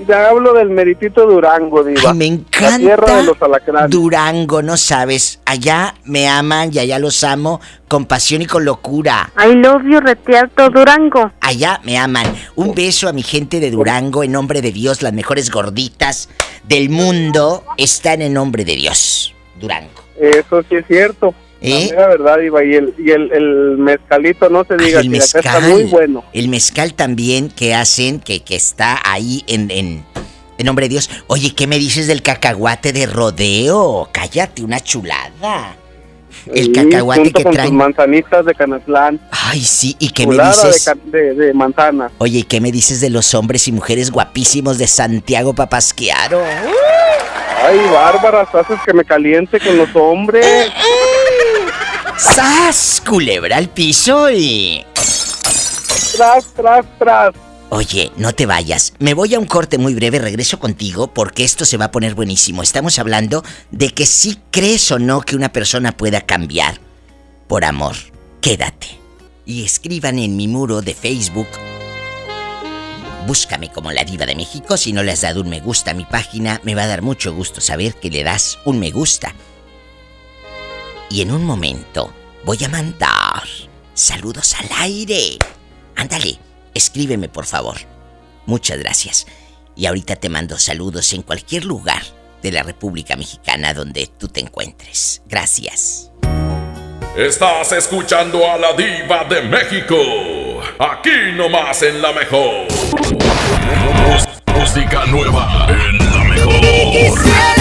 Ya hablo del meritito Durango, Diva. Ay, me La tierra encanta de los alacranes. Durango, no sabes. Allá me aman y allá los amo con pasión y con locura. I love you, Retiarto Durango. Allá me aman. Un beso a mi gente de Durango en nombre de Dios. Las mejores gorditas del mundo están en nombre de Dios. Durango. Eso sí es cierto. ¿Eh? La verdad, Diva. Y el, y el, el mezcalito, no se diga, el que acá está mezcal. muy bueno. El mezcal también que hacen, que, que está ahí en, en, en nombre de Dios. Oye, ¿qué me dices del cacahuate de rodeo? Cállate, una chulada. El Sí, cacahuate junto que con tus traen. manzanitas de Canatlán. Ay, sí, ¿y qué me dices? De, de, de manzana. Oye, ¿y qué me dices de los hombres y mujeres guapísimos de Santiago Papasquiaro? Ay, Bárbara, haces que me caliente con los hombres. ¡Sas! Culebra al piso y. Tras, tras, tras. Oye, no te vayas. Me voy a un corte muy breve, regreso contigo porque esto se va a poner buenísimo. Estamos hablando de que si crees o no que una persona pueda cambiar por amor. Quédate. Y escriban en mi muro de Facebook. Búscame como la diva de México. Si no le has dado un me gusta a mi página, me va a dar mucho gusto saber que le das un me gusta. Y en un momento voy a mandar saludos al aire. Ándale, escríbeme por favor. Muchas gracias. Y ahorita te mando saludos en cualquier lugar de la República Mexicana donde tú te encuentres. Gracias. Estás escuchando a la diva de México. Aquí nomás en la mejor. Música nueva en la mejor.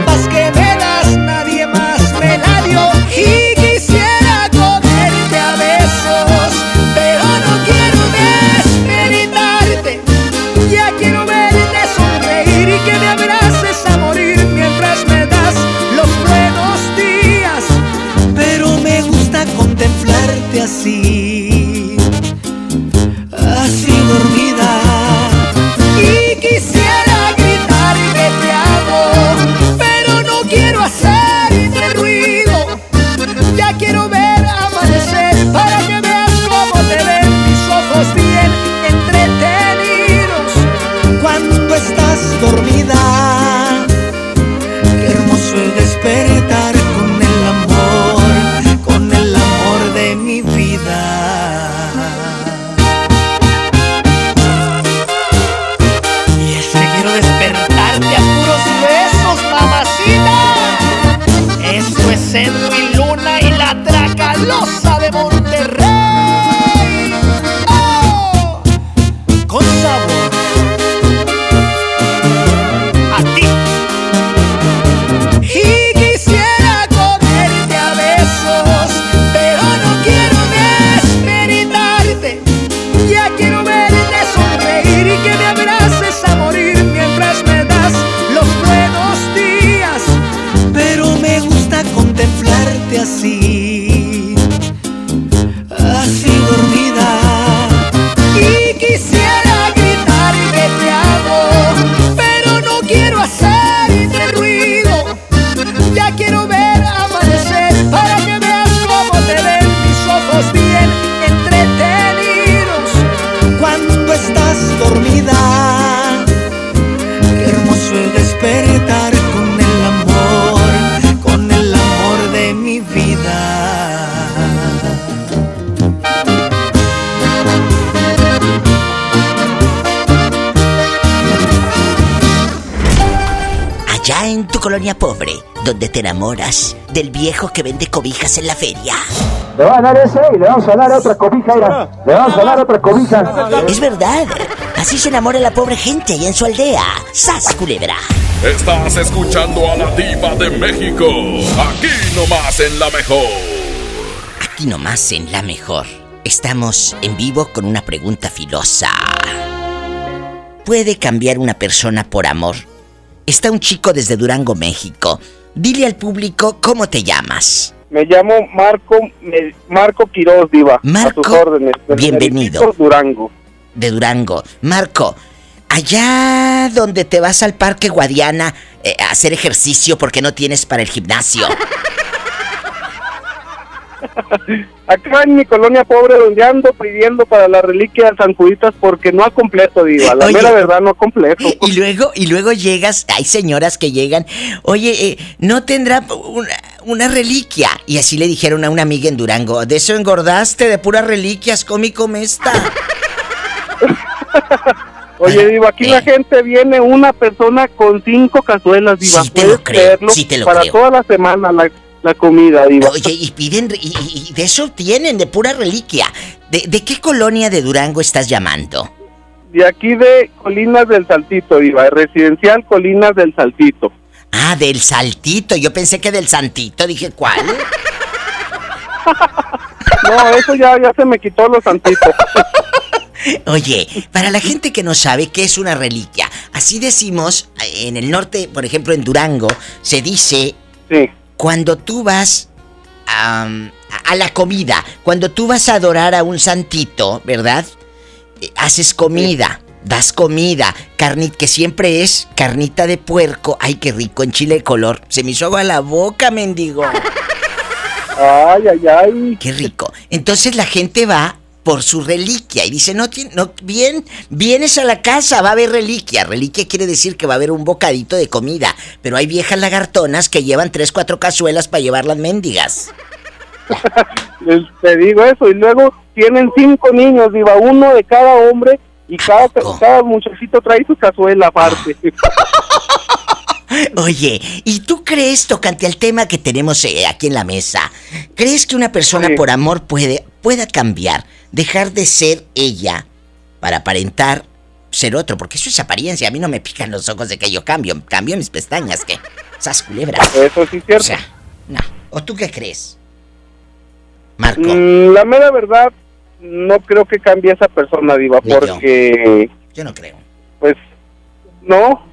te enamoras del viejo que vende cobijas en la feria. Le va a dar ese y le vamos a dar otra cobija, mira. Le vamos a dar otra cobija. Es verdad. Así se enamora la pobre gente allá en su aldea. ¡Sas, culebra! Estás escuchando a la diva de México. Aquí nomás en la mejor. Aquí nomás en la mejor. Estamos en vivo con una pregunta filosa. ¿Puede cambiar una persona por amor? Está un chico desde Durango, México. Dile al público cómo te llamas. Me llamo Marco me- Marco Quiroz, Diva. Marco, a sus órdenes. bienvenido. Durango. De Durango. Marco, allá donde te vas al Parque Guadiana eh, a hacer ejercicio porque no tienes para el gimnasio. Acá en mi colonia pobre donde ando pidiendo para la reliquia de San Juditas porque no ha completo, Diva. La Oye. mera verdad no ha completo. Y luego, y luego llegas, hay señoras que llegan, oye, eh, no tendrá una, una reliquia. Y así le dijeron a una amiga en Durango, de eso engordaste, de puras reliquias, come y come esta. Oye, Diva, aquí la gente viene una persona con cinco cazuelas, Diva. Sí te ¿Puedes lo creo, creerlo? sí te lo Para creo. toda la semana la, la comida, Diva. Oye, y piden, y, de eso tienen, de pura reliquia. ¿De, de qué colonia de Durango estás llamando? De aquí de Colinas del Saltito, Diva. Residencial Colinas del Saltito. Ah, del Saltito, yo pensé que del Santito, dije, ¿cuál? No, eso ya, ya se me quitó los santitos. Oye, para la gente que no sabe qué es una reliquia, así decimos, en el norte, por ejemplo en Durango, se dice cuando tú vas a la comida, cuando tú vas a adorar a un santito, ¿verdad? Eh, Haces comida, das comida, carnita, que siempre es carnita de puerco. Ay, qué rico, en chile de color. Se me hizo agua la boca, mendigo. Ay, ay, ay. Qué rico. Entonces la gente va por su reliquia y dice, no, no, bien, vienes a la casa, va a haber reliquia. Reliquia quiere decir que va a haber un bocadito de comida, pero hay viejas lagartonas que llevan tres, cuatro cazuelas para llevar las mendigas. Te digo eso. Y luego tienen cinco niños, Diva. Uno de cada hombre. Y cada, cada muchachito trae su cazuela aparte. Oye, ¿y tú crees, tocante al tema que tenemos eh, aquí en la mesa, crees que una persona Sí. por amor puede, pueda cambiar, dejar de ser ella para aparentar ser otro? Porque eso es apariencia, a mí no me pican los ojos de que yo cambio, cambio mis pestañas, que esas culebras. Eso sí es cierto. O sea, no. ¿O tú qué crees? Marco. Mm, La mera verdad, no creo que cambie esa persona, Diva, Ni yo. porque, Yo no creo. pues, no,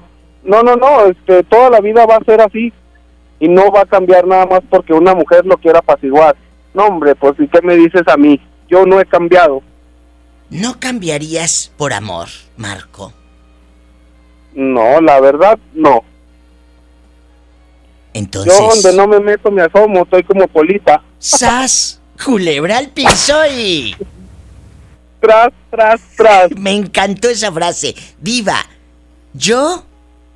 no, no, no, este, toda la vida va a ser así y no va a cambiar nada más porque una mujer lo quiera apaciguar. No, hombre, pues, ¿y qué me dices a mí? Yo no he cambiado. ¿No cambiarías por amor, Marco? No, la verdad, no. Entonces. Yo donde no me meto me asomo, estoy como polita. ¡Sas! Culebra al piso y. Tras, tras, tras. Me encantó esa frase. Diva, yo,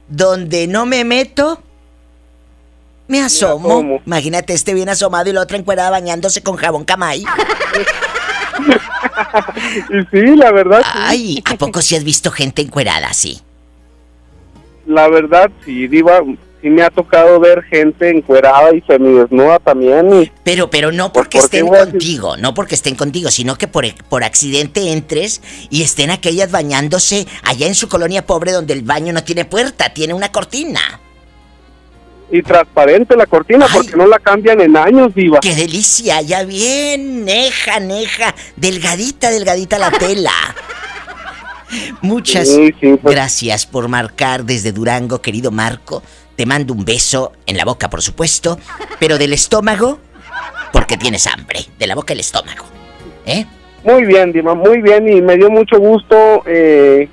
donde no me meto, me asomo. asomo. Imagínate este bien asomado y la otra encuerada bañándose con jabón camay. Y sí, la verdad, sí. Ay, ¿a poco si has visto gente encuerada así? La verdad, sí, Diva, sí me ha tocado ver gente encuerada y semidesnuda también. Y, Pero, pero no Pues, porque ¿por qué estén contigo, no porque estén contigo, sino que por, por accidente entres y estén aquellas bañándose allá en su colonia pobre donde el baño no tiene puerta, tiene una cortina. Y transparente la cortina porque no la cambian en años, Diva. ¡Qué delicia! Ya bien, neja, neja, delgadita, delgadita la tela. Muchas Sí, sí, pues. gracias por marcar desde Durango, querido Marco. Te mando un beso en la boca, por supuesto, pero del estómago, porque tienes hambre. De la boca al estómago. ¿Eh? Muy bien, Diva, muy bien y me dio mucho gusto eh,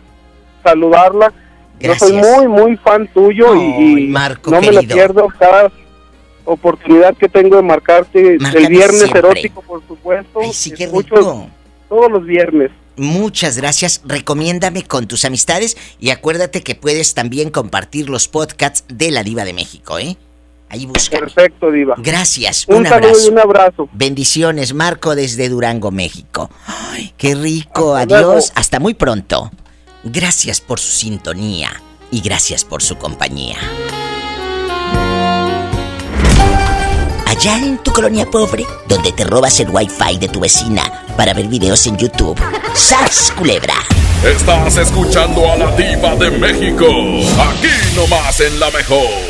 saludarla. Yo soy Gracias. muy, muy fan tuyo y, Marco, no me la querido. pierdo cada oportunidad que tengo de marcarte. Márcame el viernes siempre. erótico, por supuesto. Ay, sí, qué rico. Todos los viernes. Muchas gracias. Recomiéndame con tus amistades y acuérdate que puedes también compartir los podcasts de la Diva de México, ¿eh? Ahí busca. Perfecto, Diva. Gracias. Un, Un, saludo abrazo. y un abrazo. Bendiciones, Marco, desde Durango, México. Ay, qué rico. Hasta Adiós. luego. Hasta muy pronto. Gracias por su sintonía y gracias por su compañía. Allá en tu colonia pobre, donde te robas el wifi de tu vecina para ver videos en YouTube. ¡Sas, culebra! Estás escuchando a la diva de México. Aquí nomás en la mejor.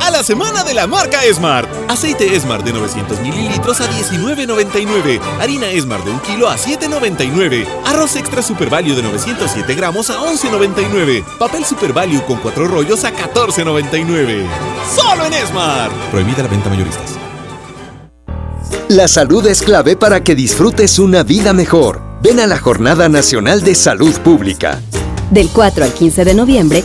A la semana de la marca Smart. Aceite Smart de 900 mililitros a 19.99. Harina Smart de 1 kilo a 7.99. Arroz extra Super Value de 907 gramos a 11.99. Papel Super Value con 4 rollos a 14.99. ¡Solo en Smart! Prohibida la venta mayoristas. La salud es clave para que disfrutes una vida mejor. Ven a la Jornada Nacional de Salud Pública. Del 4 al 15 de noviembre,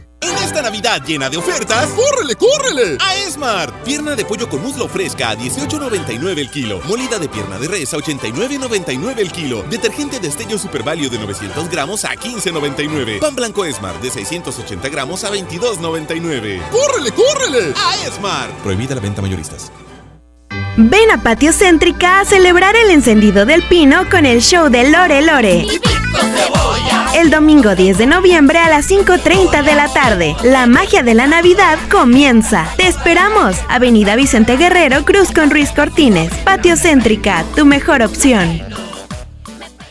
Esta Navidad llena de ofertas, ¡córrele, córrele! A Esmart. Pierna de pollo con muslo fresca a 18.99 el kilo. Molida de pierna de res a 89.99 el kilo. Detergente de estello Super Value de 900 gramos a 15.99. Pan blanco Esmart de 680 gramos a 22.99. ¡Córrele, córrele! A Esmart. Prohibida la venta mayoristas. Ven a Patio Céntrica a celebrar el encendido del pino con el show de Lore Lore. El domingo 10 de noviembre a las 5.30 de la tarde. La magia de la Navidad comienza. Te esperamos. Avenida Vicente Guerrero, Cruz con Ruiz Cortines. Patio Céntrica, tu mejor opción.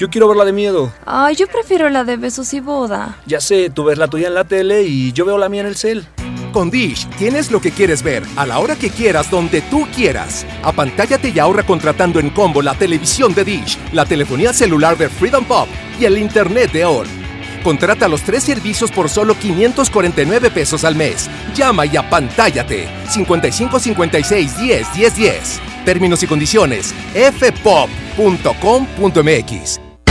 Yo quiero ver la de miedo. Ay, yo prefiero la de besos y boda. Ya sé, tú ves la tuya en la tele y yo veo la mía en el cel. Con Dish tienes lo que quieres ver a la hora que quieras, donde tú quieras. Apantállate y ahorra contratando en combo la televisión de Dish, la telefonía celular de Freedom Pop y el internet de All. Contrata los tres servicios por solo 549 pesos al mes. Llama y apantállate. 55 56 10 10 10. Términos y condiciones. fpop.com.mx.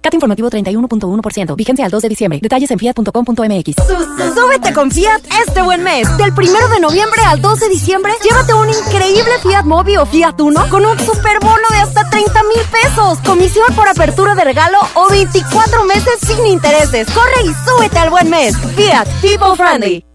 CAT informativo 31.1%. Vigencia al 2 de diciembre. Detalles en fiat.com.mx. Súbete con Fiat este buen mes. Del 1 de noviembre al 2 de diciembre, llévate un increíble Fiat Mobi o Fiat Uno con un super bono de hasta 30 mil pesos. Comisión por apertura de regalo o 24 meses sin intereses. Corre y súbete al buen mes. Fiat People Friendly.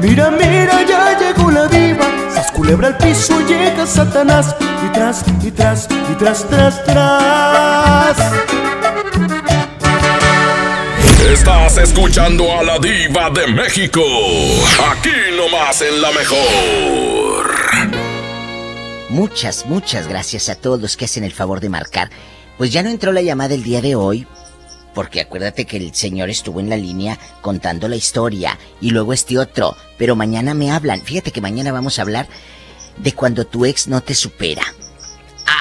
Mira, mira, ya llegó la diva. Sas culebra al piso, llega Satanás. Y tras, y tras, y tras, tras, tras. Estás escuchando a la diva de México. Aquí nomás en la mejor. Muchas, muchas gracias a todos los que hacen el favor de marcar. Pues ya no entró la llamada el día de hoy, porque acuérdate que el señor estuvo en la línea contando la historia y luego este otro, pero mañana me hablan. Fíjate que mañana vamos a hablar de cuando tu ex no te supera.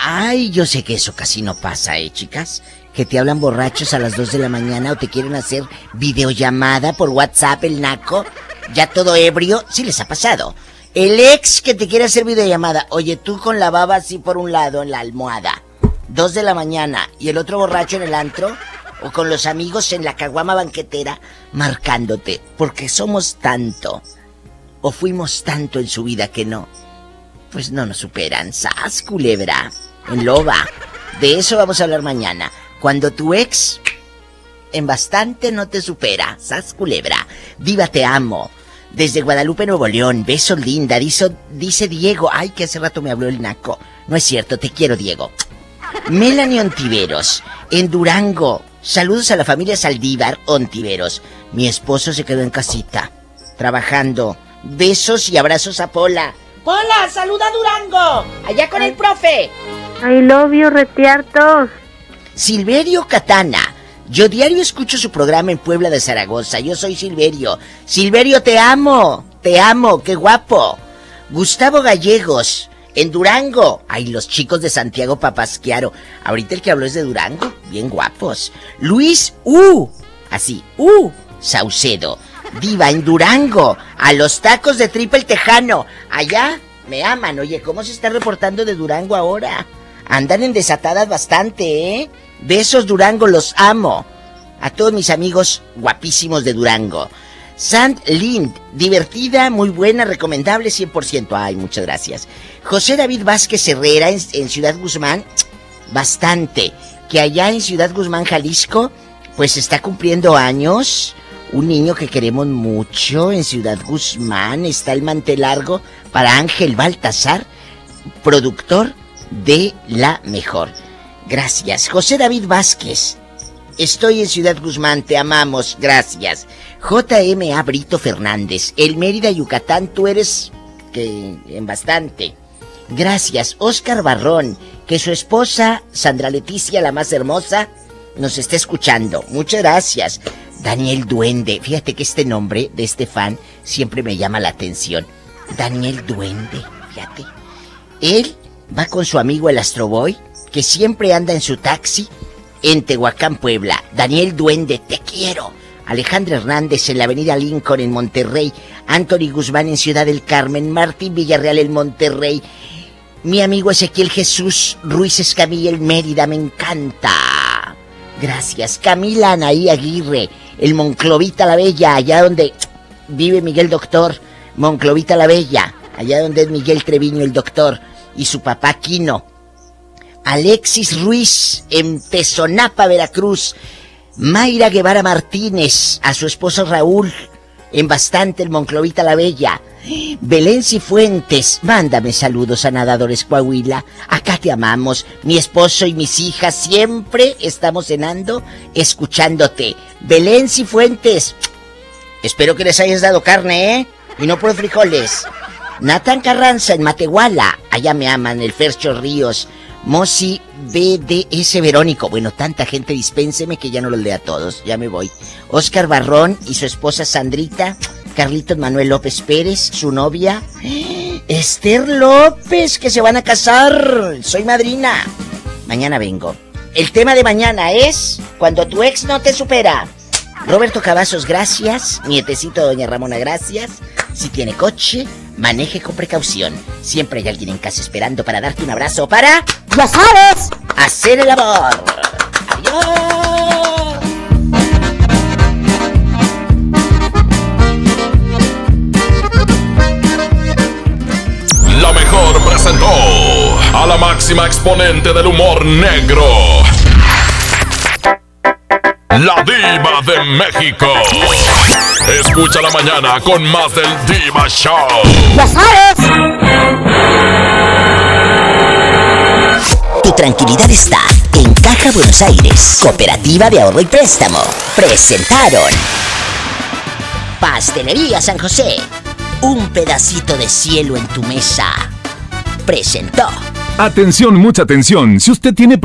Ay, yo sé que eso casi no pasa, ¿eh, chicas? Que te hablan borrachos a las 2 de la mañana o te quieren hacer videollamada por WhatsApp, el naco. Ya todo ebrio, sí les ha pasado. El ex que te quiere hacer videollamada. Oye, tú con la baba así por un lado en la almohada. 2 de la mañana y el otro borracho en el antro o con los amigos en la caguama banquetera marcándote, porque somos tanto o fuimos tanto en su vida que no, pues no nos superan. ¡Sas, culebra! En loba. De eso vamos a hablar mañana. Cuando tu ex en bastante no te supera. ¡Sas, culebra! Viva, te amo. Desde Guadalupe, Nuevo León. Besos, linda. Dice, dice Diego. Ay, que hace rato me habló el naco. No es cierto, te quiero, Diego. Melanie Ontiveros, en Durango. Saludos a la familia Saldívar Ontiveros. Mi esposo se quedó en casita. trabajando. Besos y abrazos a Pola. Pola, saluda a Durango. Allá con el profe. I love you, retiartos. Silverio Catana. Yo diario escucho su programa en Puebla de Zaragoza. Yo soy Silverio. Silverio, te amo. Te amo, qué guapo. Gustavo Gallegos, en Durango. Ay, los chicos de Santiago Papasquiaro. Ahorita el que habló es de Durango. Bien guapos. Luis U. Así, U. Saucedo. Diva, en Durango. A los tacos de Triple Tejano. Allá me aman. Oye, ¿cómo se está reportando de Durango ahora? Andan en desatadas bastante, ¿eh? Besos Durango, los amo. A todos mis amigos guapísimos de Durango. Sant Lind, divertida, muy buena, recomendable 100%. Ay, muchas gracias. José David Vázquez Herrera en, Ciudad Guzmán, bastante. Que allá en Ciudad Guzmán, Jalisco, pues está cumpliendo años. Un niño que queremos mucho en Ciudad Guzmán. Está el mantel largo para Ángel Baltasar, productor de La Mejor. Gracias. José David Vázquez. Estoy en Ciudad Guzmán, te amamos, gracias. JMA Brito Fernández, el Mérida, Yucatán, tú eres que en bastante. Gracias, Oscar Barrón, que su esposa, Sandra Leticia, la más hermosa, nos está escuchando. Muchas gracias. Daniel Duende, fíjate que este nombre de este fan siempre me llama la atención. Daniel Duende, fíjate. Él va con su amigo el Astroboy, que siempre anda en su taxi en Tehuacán, Puebla. Daniel Duende, te quiero. Alejandro Hernández en la avenida Lincoln en Monterrey. Anthony Guzmán en Ciudad del Carmen. Martín Villarreal en Monterrey. Mi amigo Ezequiel Jesús Ruiz Escamilla en Mérida, me encanta. Gracias. Camila Anaí Aguirre, el Monclovita la Bella, allá donde vive Miguel Doctor. Monclovita la Bella, allá donde es Miguel Treviño el doctor. Y su papá Quino. Alexis Ruiz en Tezonapa, Veracruz. Mayra Guevara Martínez, a su esposo Raúl, en Bastante, el Monclovita la Bella. Belén Cifuentes, mándame saludos a Nadadores Coahuila. Acá te amamos, mi esposo y mis hijas siempre estamos cenando, escuchándote. Belén Cifuentes, espero que les hayas dado carne, ¿eh? Y no por frijoles. Nathan Carranza en Matehuala, allá me aman, el Fercho Ríos. Mosi BDS Verónico. Bueno, tanta gente, dispénseme que ya no los lea a todos. Ya me voy. Oscar Barrón y su esposa Sandrita. Carlitos Manuel López Pérez, su novia. Esther López, que se van a casar. Soy madrina. Mañana vengo. El tema de mañana es cuando tu ex no te supera. Roberto Cavazos, gracias. Nietecito Doña Ramona, gracias. Si tiene coche, maneje con precaución. Siempre hay alguien en casa esperando para darte un abrazo para... ¡Ya sabes! Hacer el amor. Adiós. La mejor presentó a la máxima exponente del humor negro. La diva de México. Escucha la mañana con más del Diva Show. ¡Ya sabes! Tu tranquilidad está en Caja Buenos Aires, Cooperativa de Ahorro y Préstamo. Presentaron Pastelería San José. Un pedacito de cielo en tu mesa. Presentó. Atención, mucha atención. Si usted tiene